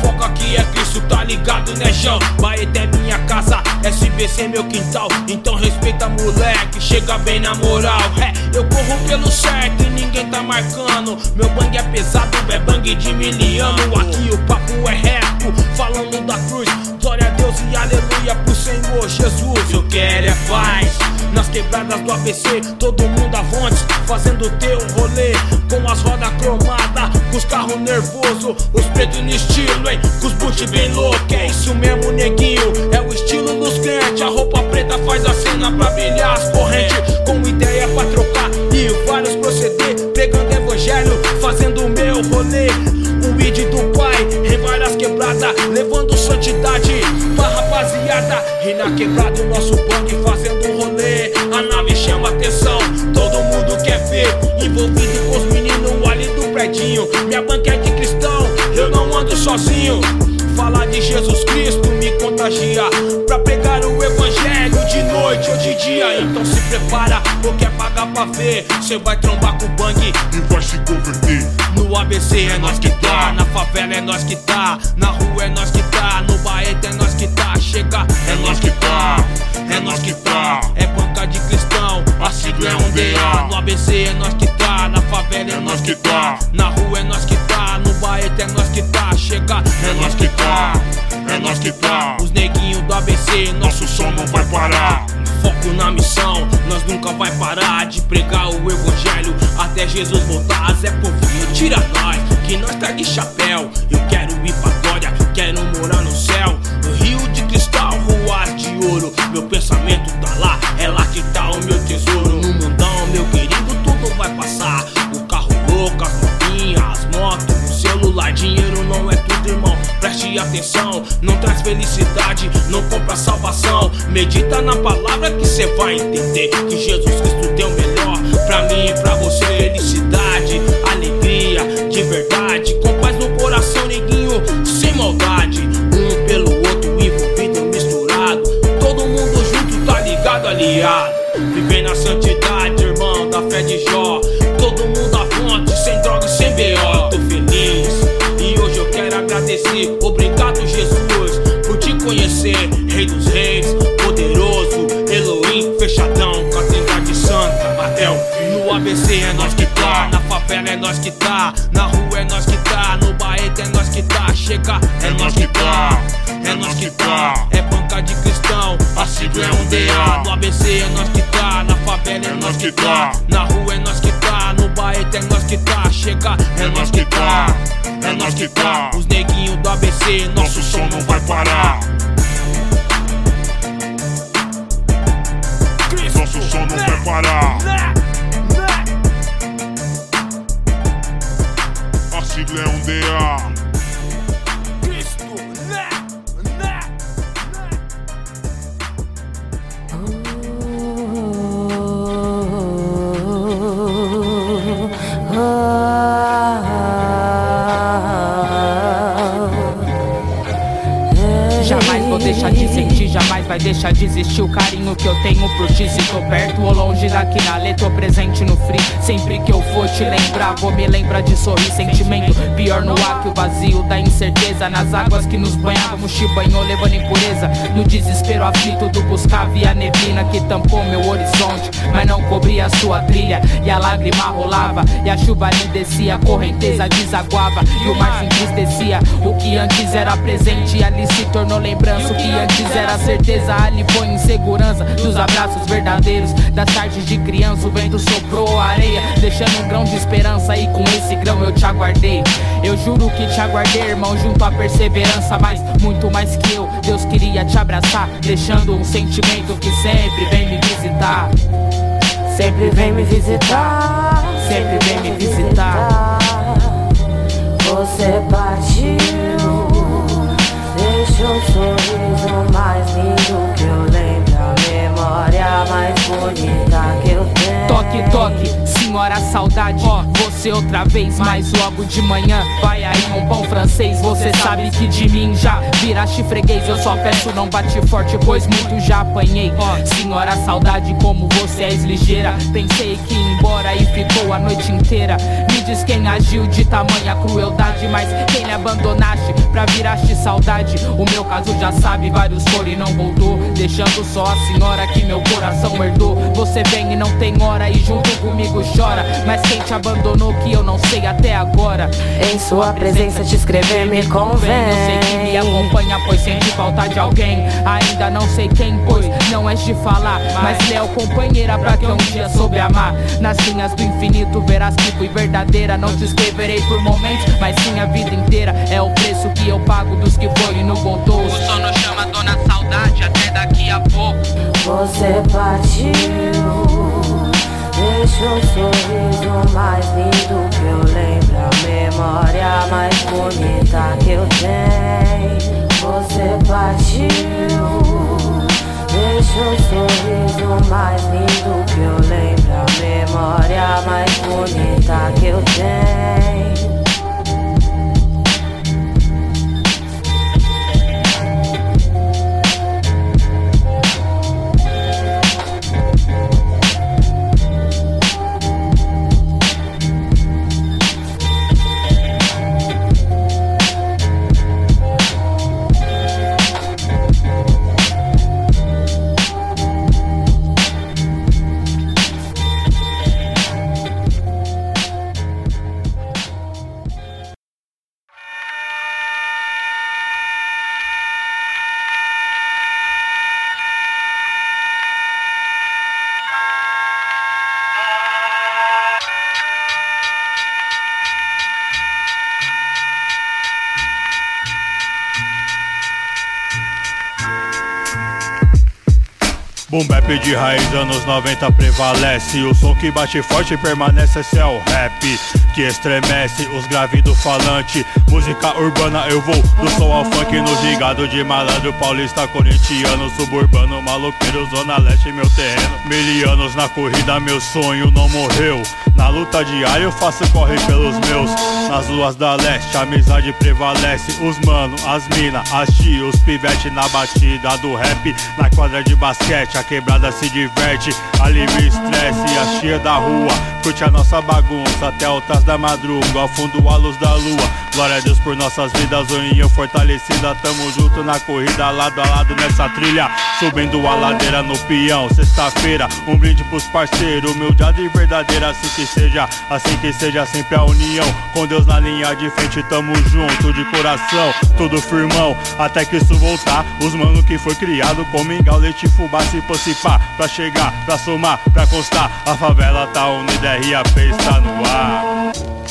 Foco aqui é Cristo, tá ligado, né, João? Baeta é minha casa, SBC é meu quintal. Então respeita, moleque, chega bem na moral. É, eu corro pelo certo e ninguém tá marcando. Meu bang é pesado, é bang de miliano. Aqui o papo é reto, falando da cruz. Glória a Deus e aleluia pro Senhor Jesus. Eu quero é paz. Nas quebradas do ABC, todo mundo avante, fazendo teu rolê. Com as rodas cromadas, com os carros nervosos, os pretos no estilo, hein? Com os boot bem louco, é isso mesmo, neguinho. É o estilo dos crentes, a roupa preta faz a cena pra brilhar as correntes. Com ideia pra trocar e vários proceder, pegando evangelho, fazendo o meu rolê. O id do pai, em várias quebradas, levando santidade pra rapaziada. E na quebrada o nosso bang fazendo rolê. A nave chama atenção, todo mundo quer ver. Envolvido com os meninos ali do predinho. Minha banca é de cristão, eu não ando sozinho. Falar de Jesus Cristo me contagia Pra pregar o evangelho de noite ou de dia Então se prepara, porque é pagar pra ver Cê vai trombar com o bang e vai se converter No ABC é nós que tá, na favela é nós que tá Na rua é nós que tá, no baeta é nós que tá Chega, é nós que tá, é nós que tá. É banca de cristão, a sigla é um DA No ABC é nós que tá, na favela é nós que tá. Na rua é nós que tá, no baeta é nós que tá Chega, é nós que tá, é nós que tá. Os neguinhos do ABC, nosso som não vai parar. Foco na missão, nós nunca vai parar de pregar o evangelho até Jesus voltar. Zé Povinho, tira nós, que nós tá de chapéu. Eu quero ir pra quero morar no céu. No Rio de cristal, ruas de ouro. Meu pensamento tá lá, é lá que tá o meu tesouro. No mundão, meu querido, tudo vai passar. O carro louco, as novinhas, as motos, o celular, dinheiro não é tudo, irmão. Preste atenção, não traz felicidade, não compra salvação. Medita na palavra que cê vai entender que Jesus Cristo o melhor pra mim e pra você. Felicidade, alegria, de verdade, é nós que tá, na favela é nós que tá, na rua é nós que tá, no baeta é nós que tá. Chega, é nós que tá, é nós que tá. É banca de cristão, a sigla é um DA. No ABC é nós que tá, na favela é nós que tá, na rua é nós que tá, no baeta é nós que tá. Chega, é nós que tá, é nós que tá. Os neguinhos do ABC, nosso som não vai parar. Nosso som não vai parar. A sigla é um DA. Vai deixar de existir o carinho que eu tenho por ti. Se tô perto ou longe daqui na letra, tô presente no free. Sempre que eu for te lembrar, vou me lembrar de sorrir. Sentimento pior no ar que o vazio da incerteza. Nas águas que nos banhávamos, te banhou levando impureza. No desespero aflito do buscar via neblina que tampou meu horizonte, mas não cobria a sua trilha. E a lágrima rolava, e a chuva ali descia, a correnteza desaguava, e o mar se entristecia. O que antes era presente, ali se tornou lembrança. O que antes era certeza, ali foi insegurança. Dos abraços verdadeiros, das tardes de criança, o vento soprou a areia, deixando um grão de esperança. E com esse grão eu te aguardei. Eu juro que te aguardei, irmão, junto à perseverança. Mas muito mais que eu, Deus queria te abraçar, deixando um sentimento que sempre vem me visitar. Sempre vem me visitar, sempre vem me visitar. Você partiu, deixou um mais lindo que eu lembro, a memória mais bonita que eu tenho. Toque, toque senhora saudade. Você outra vez, mas logo de manhã vai aí um pão francês. Você sabe que de mim já viraste freguês. Eu só peço, não bate forte, pois muito já apanhei. Senhora saudade, como você és ligeira. Pensei que ia embora e ficou a noite inteira. Me diz quem agiu de tamanha crueldade, mas quem lhe abandonaste pra viraste saudade. O meu caso já sabe, vários foram e não voltou. Deixando só a senhora que meu coração herdou. Você vem e não tem hora e junto comigo chora. Mas quem te abandonou que eu não sei até agora. Em sua presença te escrever me convém. Eu sei que me acompanha, pois sente falta de alguém. Ainda não sei quem, pois não és de falar. Mas leal companheira pra que um dia soube amar. Nas linhas do infinito verás que fui verdadeira. Não te escreverei por momentos, mas sim a vida inteira. É o preço que eu pago dos que foram e não voltou. O sono chama Dona Saudade até daqui a pouco. Você partiu, deixou o sorriso mais lindo que eu lembro, a memória mais bonita que eu tenho. Você partiu, deixou o sorriso mais lindo que eu lembro, a memória mais bonita que eu tenho. Bap de raiz, anos 90 prevalece. O som que bate forte permanece, esse é o rap Que estremece os graves do falante. Música urbana eu vou do som ao funk No gigado de malandro, paulista, corintiano Suburbano, maloqueiro, zona leste, meu terreno. Mil anos na corrida, meu sonho não morreu. Na luta diária eu faço corre pelos meus Nas ruas da leste, a amizade prevalece. Os mano, as mina, as tia, os pivete Na batida do rap, na quadra de basquete A quebrada se diverte, alivia o estresse A tia da rua, curte a nossa bagunça Até altas da madruga, ao fundo a luz da lua Glória a Deus por nossas vidas, união fortalecida. Tamo junto na corrida, lado a lado nessa trilha. Subindo a ladeira no peão, sexta-feira. Um brinde pros parceiros, humildade e verdadeira. Assim que seja, assim que seja sempre a união. Com Deus na linha de frente, tamo junto de coração. Tudo firmão, até que isso voltar. Os mano que foi criado com mingau, leite, fubá, se pocipar Pra chegar, pra somar, pra constar. A favela tá unida, RAP está no ar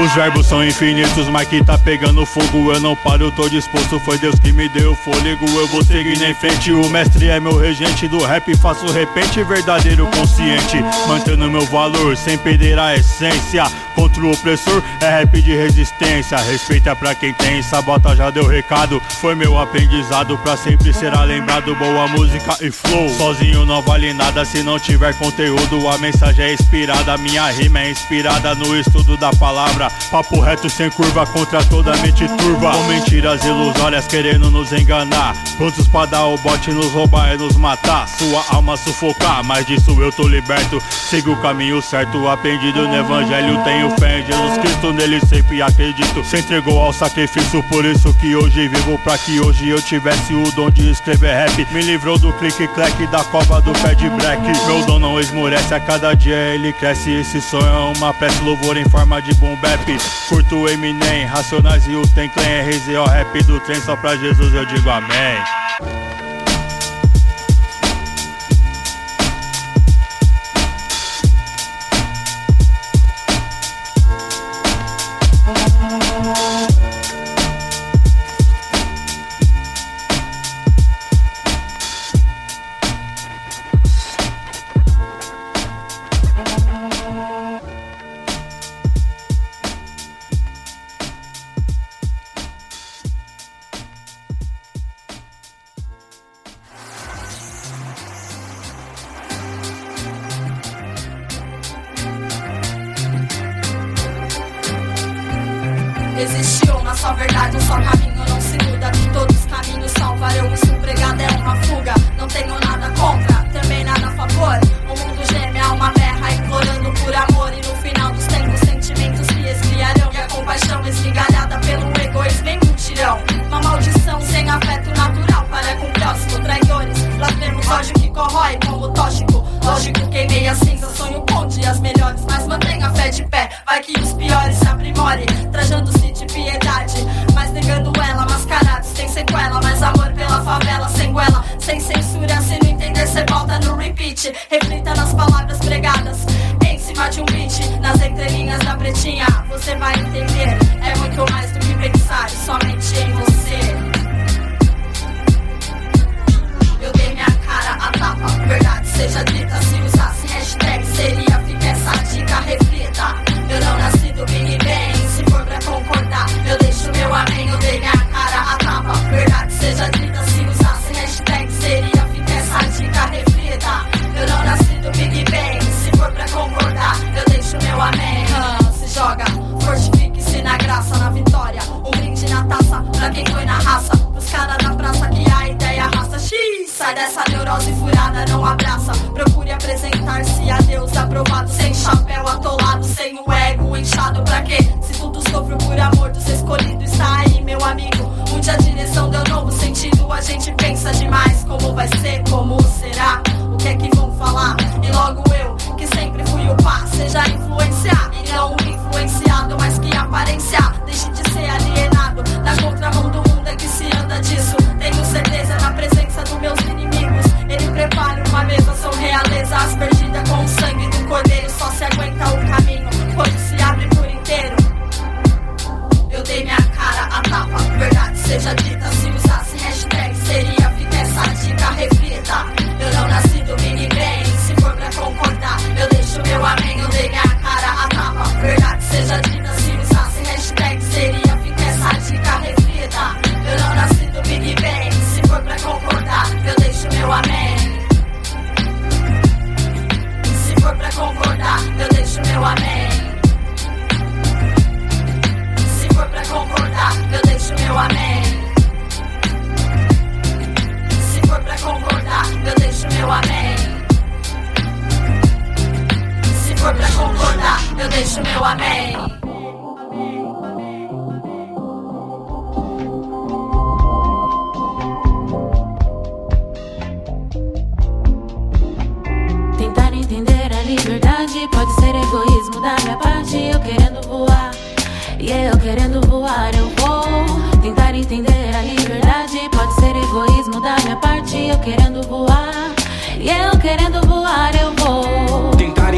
Os verbos são infinitos, mas que tá pegando fogo Eu não paro, tô disposto, foi Deus que me deu fôlego Eu vou seguir em frente, o mestre é meu regente Do rap faço repente, verdadeiro consciente Mantendo meu valor, sem perder a essência Contra o opressor, é rap de resistência Respeita pra quem tem, sabota já deu recado Foi meu aprendizado, pra sempre será lembrado Boa música e flow. Sozinho não vale nada se não tiver conteúdo A mensagem é inspirada, minha rima é inspirada No estudo da palavra. Papo reto sem curva contra toda mente turva Com mentiras ilusórias querendo nos enganar. Prontos pra dar o bote, nos roubar e nos matar. Sua alma sufocar, mas disso eu tô liberto. Sigo o caminho certo, aprendido no evangelho Tenho fé em Jesus Cristo, nele sempre acredito. Se entregou ao sacrifício, por isso que hoje vivo Pra que hoje eu tivesse o dom de escrever rap. Me livrou do clique-clack da cova do pé de black Meu dom não esmorece, a cada dia ele cresce. Esse sonho é uma prece, louvor em forma de boom bap. Curto Eminem, Racionais e o Ten Clan RZO, rap do trem Só pra Jesus eu digo amém repeat. Reflita nas palavras pregadas. Em cima de um beat, nas entrelinhas da pretinha, você vai entender. É muito mais do que pensar, somente voar, eu vou. Tentar entender a liberdade pode ser egoísmo da minha parte. Eu querendo voar, e eu querendo voar, eu vou.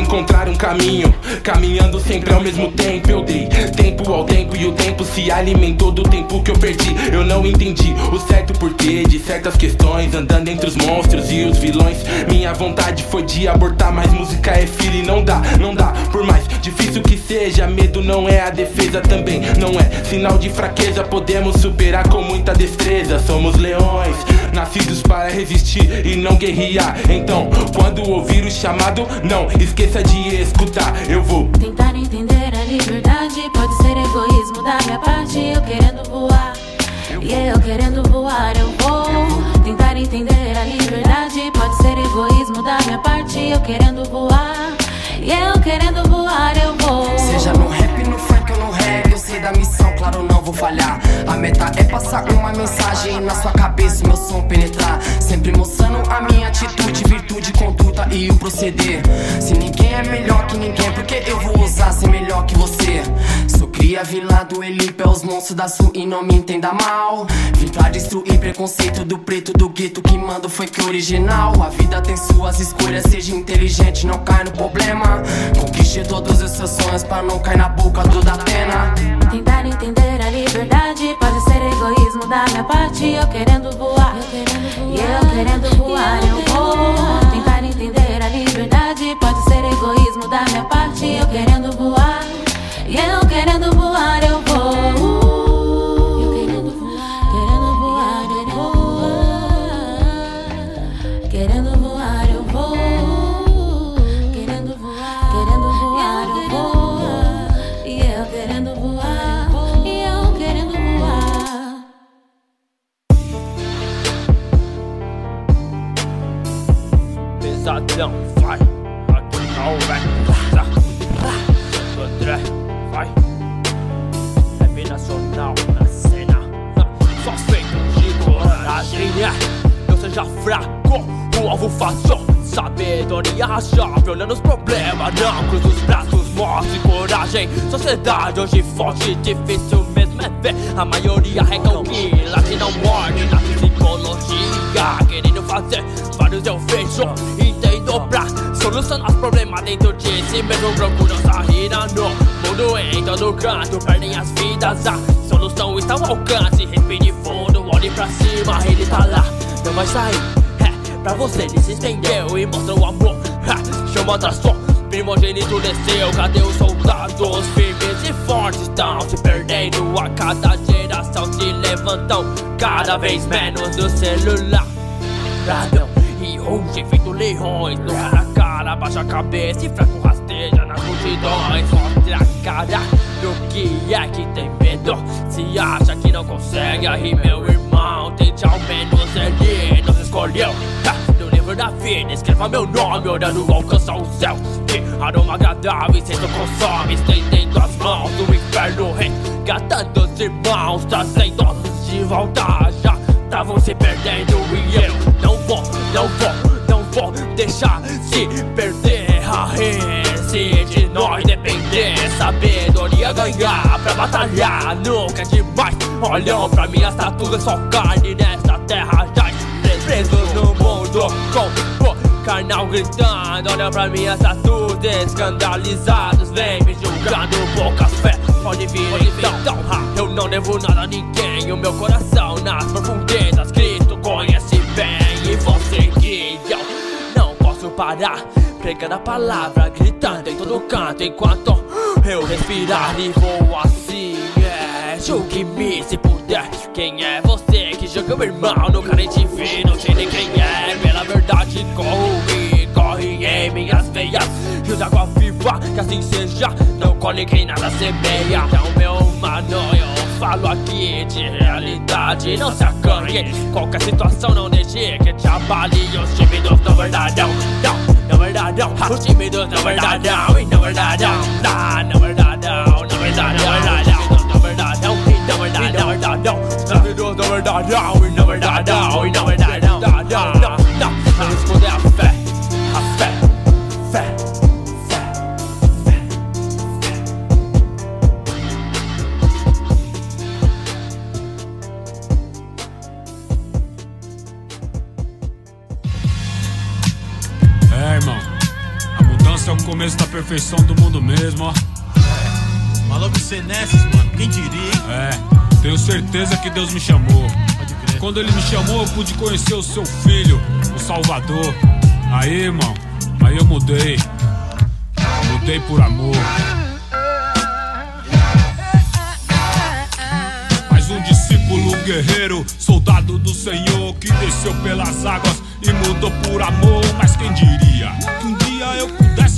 Encontrar um caminho, caminhando sempre ao mesmo tempo. Eu dei tempo ao tempo e o tempo se alimentou do tempo que eu perdi. Eu não entendi o certo porquê de certas questões, andando entre os monstros e os vilões. Minha vontade foi de abortar, mas música é filho e não dá, não dá. Por mais difícil que seja, medo não é a defesa também, não é sinal de fraqueza. Podemos superar com muita destreza. Somos leões, nascidos para resistir e não guerrear. Então, quando ouvir o chamado, não esqueça de escutar. Eu vou Tentar entender a liberdade pode ser egoísmo da minha parte. Eu querendo voar, e eu querendo voar, eu vou. Tentar entender a liberdade pode ser egoísmo da minha parte. Eu querendo voar, e eu querendo voar, eu vou. Seja no sei da missão, claro, não vou falhar. A meta é passar uma mensagem na sua cabeça, o meu som penetrar. Sempre mostrando a minha atitude, virtude, conduta e o proceder. Se ninguém é melhor que ninguém, porque eu vou usar ser melhor que você. Sou cria, vilã do Elipe, é os monstros da sul e não me entenda mal. Vim pra destruir preconceito do preto do gueto, que mando foi que original. A vida tem suas escolhas, seja inteligente, não cai no problema. Conquiste todos os seus sonhos pra não cair na boca do da pena. Tentar entender a liberdade pode ser egoísmo da minha parte. Eu querendo voar, e eu querendo voar, eu vou. Tentar entender a liberdade pode ser egoísmo da minha parte. Eu querendo voar, e Eu querendo voar, eu vou. Querendo voar, querendo voar, eu vou. Querendo voar, eu vou. Querendo voar, querendo voar, eu vou. E eu querendo voar, e eu querendo voar. Pesadão, vai. Aqui não é na cena. Só feito de coragem, né? Não seja fraco, o alvo fácil. Sabedoria razoável, olhando os problemas. Não cruza os braços, mostre coragem. Sociedade hoje forte, difícil mesmo é ver. A maioria recalcula que não morde na psicologia. Querendo fazer vários eu vejo. Entendo pra solucionar os problemas dentro de si mesmo. Procuram sair no mundo em todo canto. Perdem as vidas, a solução está ao alcance. Respire fundo, olhe pra cima, ele tá lá. Não vai sair. É, pra você ele se estendeu e mostra o amor. Ha, chama som, primogênito desceu. Cadê os soldados firmes e fortes? Estão se perdendo a cada geração. Se levantam cada vez menos do celular. Radão e ruge feito leões. No a cara, baixa a cabeça e fraco rasteja nas multidões. Mostra a cara do que é que tem medo. Se acha que não consegue, aí meu irmão, tente ao menos ele nos escolheu. Ha, No livro da vida, escreva meu nome, orando alcançar o céu. Que aroma agradável, sendo consome, estendendo as mãos do inferno, resgatando os irmãos, trazendo de volta. Já estavam se perdendo e eu não vou, não vou, vou deixar se perder. Se de nós depender, sabedoria ganhar pra batalhar nunca é demais. Olham pra minha estatura, só carne nessa terra já presos no mundo com o carnal gritando. Olham pra minha estatura, escandalizados, vem me julgando, pouca fé. Pode vir então, eu não devo nada a ninguém. O meu coração nas profundezas, parar. Pregando a palavra, gritando em todo canto Enquanto eu respirar e vou assim é, Julgue-me se puder. Quem é você que joga meu irmão? Nunca nem te vi, não sei nem quem é. Pela verdade corre, corre em minhas veias. Rios água viva, que assim seja. Não colhe quem nada semeia. Então meu mano, eu falo aqui de realidade Não se acanhe, qualquer situação não deixe Que te abale. Os tímidos não verdadão Não na verdade não, os tímidos na verdade não, e na verdade não, na, na verdade não, na verdade não, na verdade não, na verdade não, na verdade não, os tímidos na verdade não, e na verdade não, e na verdade começo da perfeição do mundo mesmo, ó. Maluco ser nesses, mano, quem diria, hein? É, tenho certeza que Deus me chamou. Quando ele me chamou, eu pude conhecer o seu filho, o Salvador. Aí, irmão, aí eu mudei. Mudei por amor. Mais um discípulo, guerreiro, soldado do Senhor que desceu pelas águas e mudou por amor. Mas quem diria que um dia eu pudesse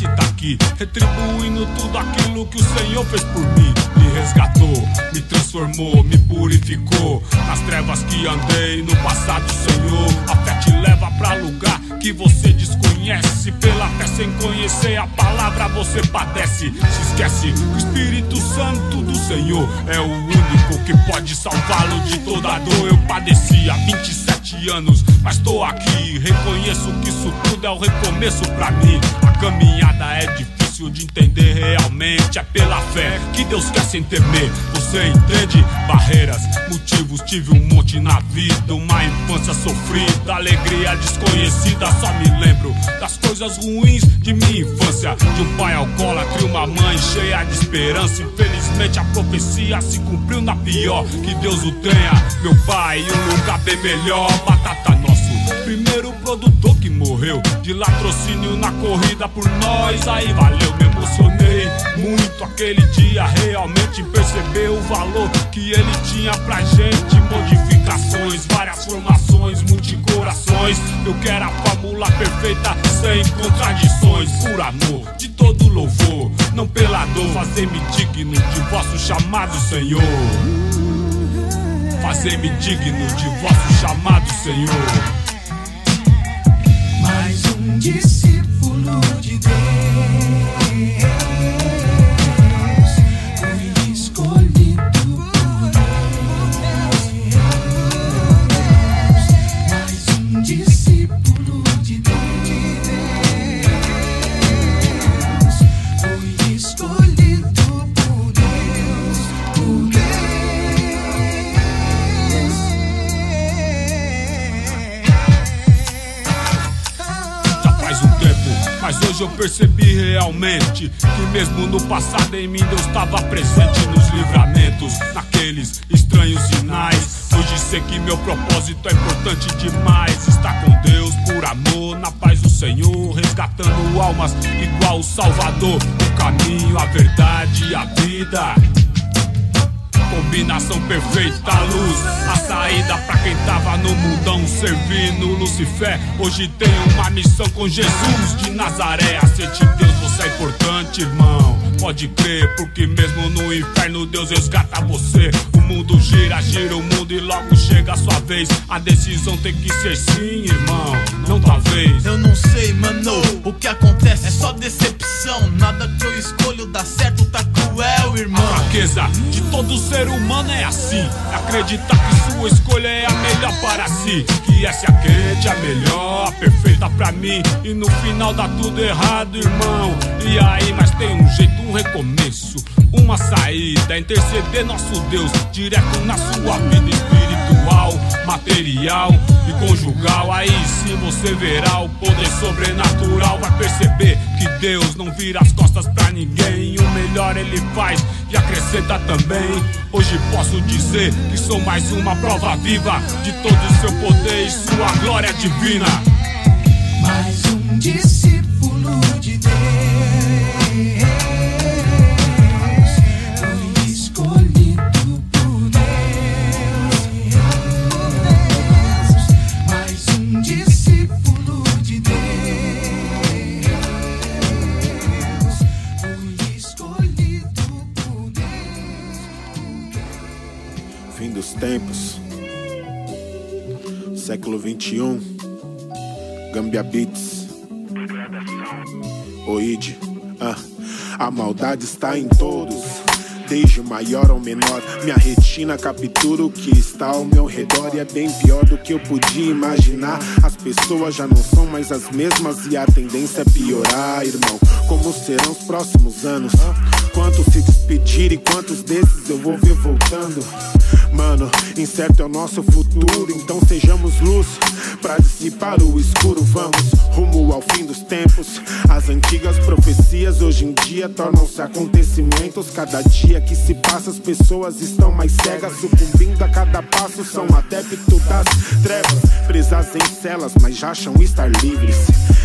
aqui, retribuindo tudo aquilo que o Senhor fez por mim? Me resgatou, me transformou, me purificou. Nas trevas que andei no passado, Senhor, a fé te leva pra lugar que você desconhece. Pela fé sem conhecer a palavra, você padece. Se esquece que o Espírito Santo do Senhor é o único que pode salvá-lo de toda dor. Eu padeci há 27 anos, mas tô aqui. Reconheço que isso tudo é o recomeço pra mim. A caminhada é difícil de entender realmente. É pela fé que Deus quer sem temer. Você entende? Barreiras, motivos, tive um monte na vida. Uma infância sofrida, alegria desconhecida. Só me lembro das coisas ruins de minha infância. De um pai alcoólatra e uma mãe cheia de esperança. Infelizmente a profecia se cumpriu na pior. Que Deus o tenha, meu pai, um lugar bem melhor. Batata morreu de latrocínio na corrida por nós. Aí valeu, me emocionei muito aquele dia. Realmente percebeu o valor que ele tinha pra gente. Modificações, várias formações, multicorações. Eu quero a fórmula perfeita, sem contradições. Por amor, de todo louvor, não pela dor. Fazer-me digno de vosso chamado, Senhor. Fazer-me digno de vosso chamado, Senhor. Discípulo de Deus. Eu percebi realmente que mesmo no passado em mim Deus estava presente nos livramentos, naqueles estranhos sinais. Hoje sei que meu propósito é importante demais. Estar com Deus por amor, na paz do Senhor, resgatando almas igual o Salvador. O caminho, a verdade e a vida. Combinação perfeita, a luz, a saída pra quem tava no mundão servindo Lucifer. Hoje tem uma missão com Jesus de Nazaré. Aceite Deus, você é importante, irmão. Pode crer, porque mesmo no inferno Deus resgata você. O mundo gira, gira o mundo e logo chega a sua vez. A decisão tem que ser sim, irmão, não talvez. Eu não sei, mano, o que acontece é só decepção. Nada que eu escolho dá certo, tá cruel, irmão. A fraqueza de todo ser humano é assim. Acreditar que sua escolha é a melhor para si. Que essa é a a melhor, a perfeita pra mim. E no final dá tudo errado, irmão. E aí, mas tem um jeito, um recomeço. Uma saída, interceder nosso Deus direto na sua vida espiritual, material e conjugal. Aí sim você verá o poder sobrenatural. Vai perceber que Deus não vira as costas pra ninguém. O melhor ele faz e acrescenta também. Hoje posso dizer que sou mais uma prova viva de todo o seu poder e sua glória divina. Mais um discípulo de Deus. Século 21. Gambia Beats. Oide. Ah. A maldade está em todos. Desde o maior ao menor, minha retina captura o que está ao meu redor e é bem pior do que eu podia imaginar. As pessoas já não são mais as mesmas e a tendência é piorar, irmão. Como serão os próximos anos? Quantos se despedir e quantos desses eu vou ver voltando? Mano, incerto é o nosso futuro, então sejamos luz pra dissipar o escuro. Vamos rumo ao fim dos tempos. As antigas profecias hoje em dia tornam-se acontecimentos. Cada dia que se passa, as pessoas estão mais cegas, sucumbindo a cada passo. São adeptos das trevas, presas em celas, mas já acham estar livres.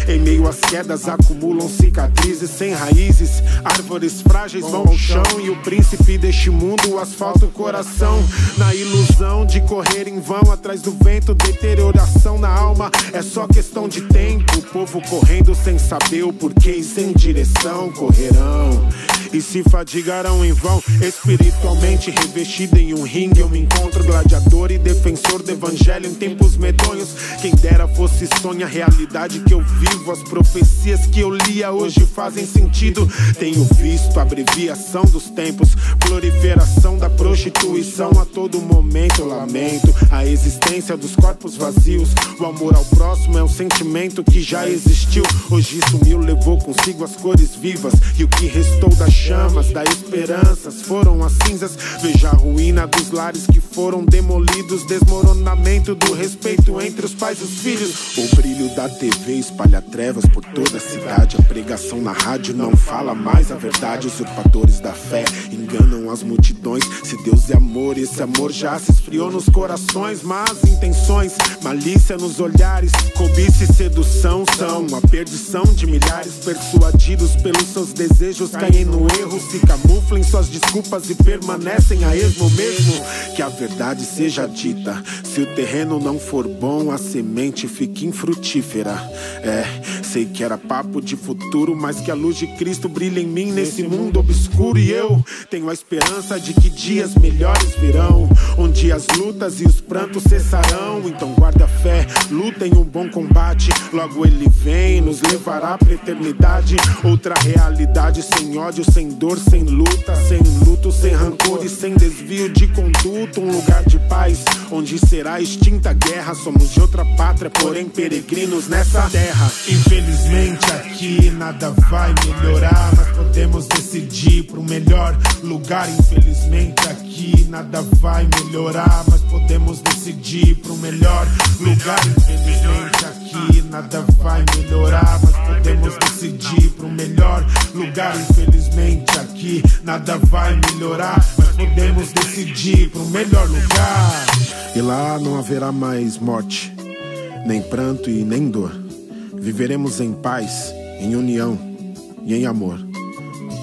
Em meio às quedas acumulam cicatrizes sem raízes. Árvores frágeis vão ao chão e o príncipe deste mundo, o asfalto, o coração. Na ilusão de correr em vão atrás do vento, deterioração na alma. É só questão de tempo. O povo correndo sem saber o porquê e sem direção correrão. E se fadigarão em vão, espiritualmente revestido em um ringue. Eu me encontro gladiador e defensor do evangelho em tempos medonhos. Quem dera fosse sonha a realidade que eu vivo. As profecias que eu lia hoje fazem sentido. Tenho visto a abreviação dos tempos, proliferação da prostituição a todo momento. Eu lamento a existência dos corpos vazios. O amor ao próximo é um sentimento que já existiu. Hoje sumiu, levou consigo as cores vivas e o que restou das chamas, da esperanças foram as cinzas. Veja a ruína dos lares que foram demolidos, desmoronamento do respeito entre os pais e os filhos. O brilho da TV espalha trevas por toda a cidade. A pregação na rádio não fala mais a verdade. Usurpadores da fé enganam as multidões. Se Deus é amor, esse amor já se esfriou nos corações. Más intenções, malícia nos olhares, cobiça e sedução são a perdição de milhares persuadidos pelos seus desejos. Caem no erro, se camuflam suas desculpas e permanecem a esmo mesmo. Que a verdade seja dita. Se o terreno não for bom, a semente fica infrutífera. É, Sei que era papo de futuro, mas que a luz de Cristo brilha em mim nesse mundo obscuro. E eu tenho a esperança de que dias melhores virão, onde as lutas e os prantos cessarão. Então guarda fé, lutem um bom combate. Logo ele vem, nos levará pra eternidade. Outra realidade sem ódio, sem dor, sem luta, sem luto, sem rancor e sem desvio de conduta. Um lugar de paz, onde será extinta a guerra. Somos de outra pátria, porém peregrinos nessa terra. Infelizmente aqui nada vai melhorar, mas podemos decidir pro melhor lugar. Infelizmente aqui nada vai melhorar, mas podemos decidir pro melhor lugar. Infelizmente aqui nada vai melhorar, mas podemos decidir pro melhor lugar. Infelizmente aqui nada vai melhorar, mas podemos decidir pro melhor lugar. E lá não haverá mais morte, nem pranto e nem dor. Viveremos em paz, em união e em amor.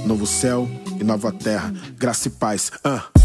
Novo céu e nova terra, graça e paz. Ah.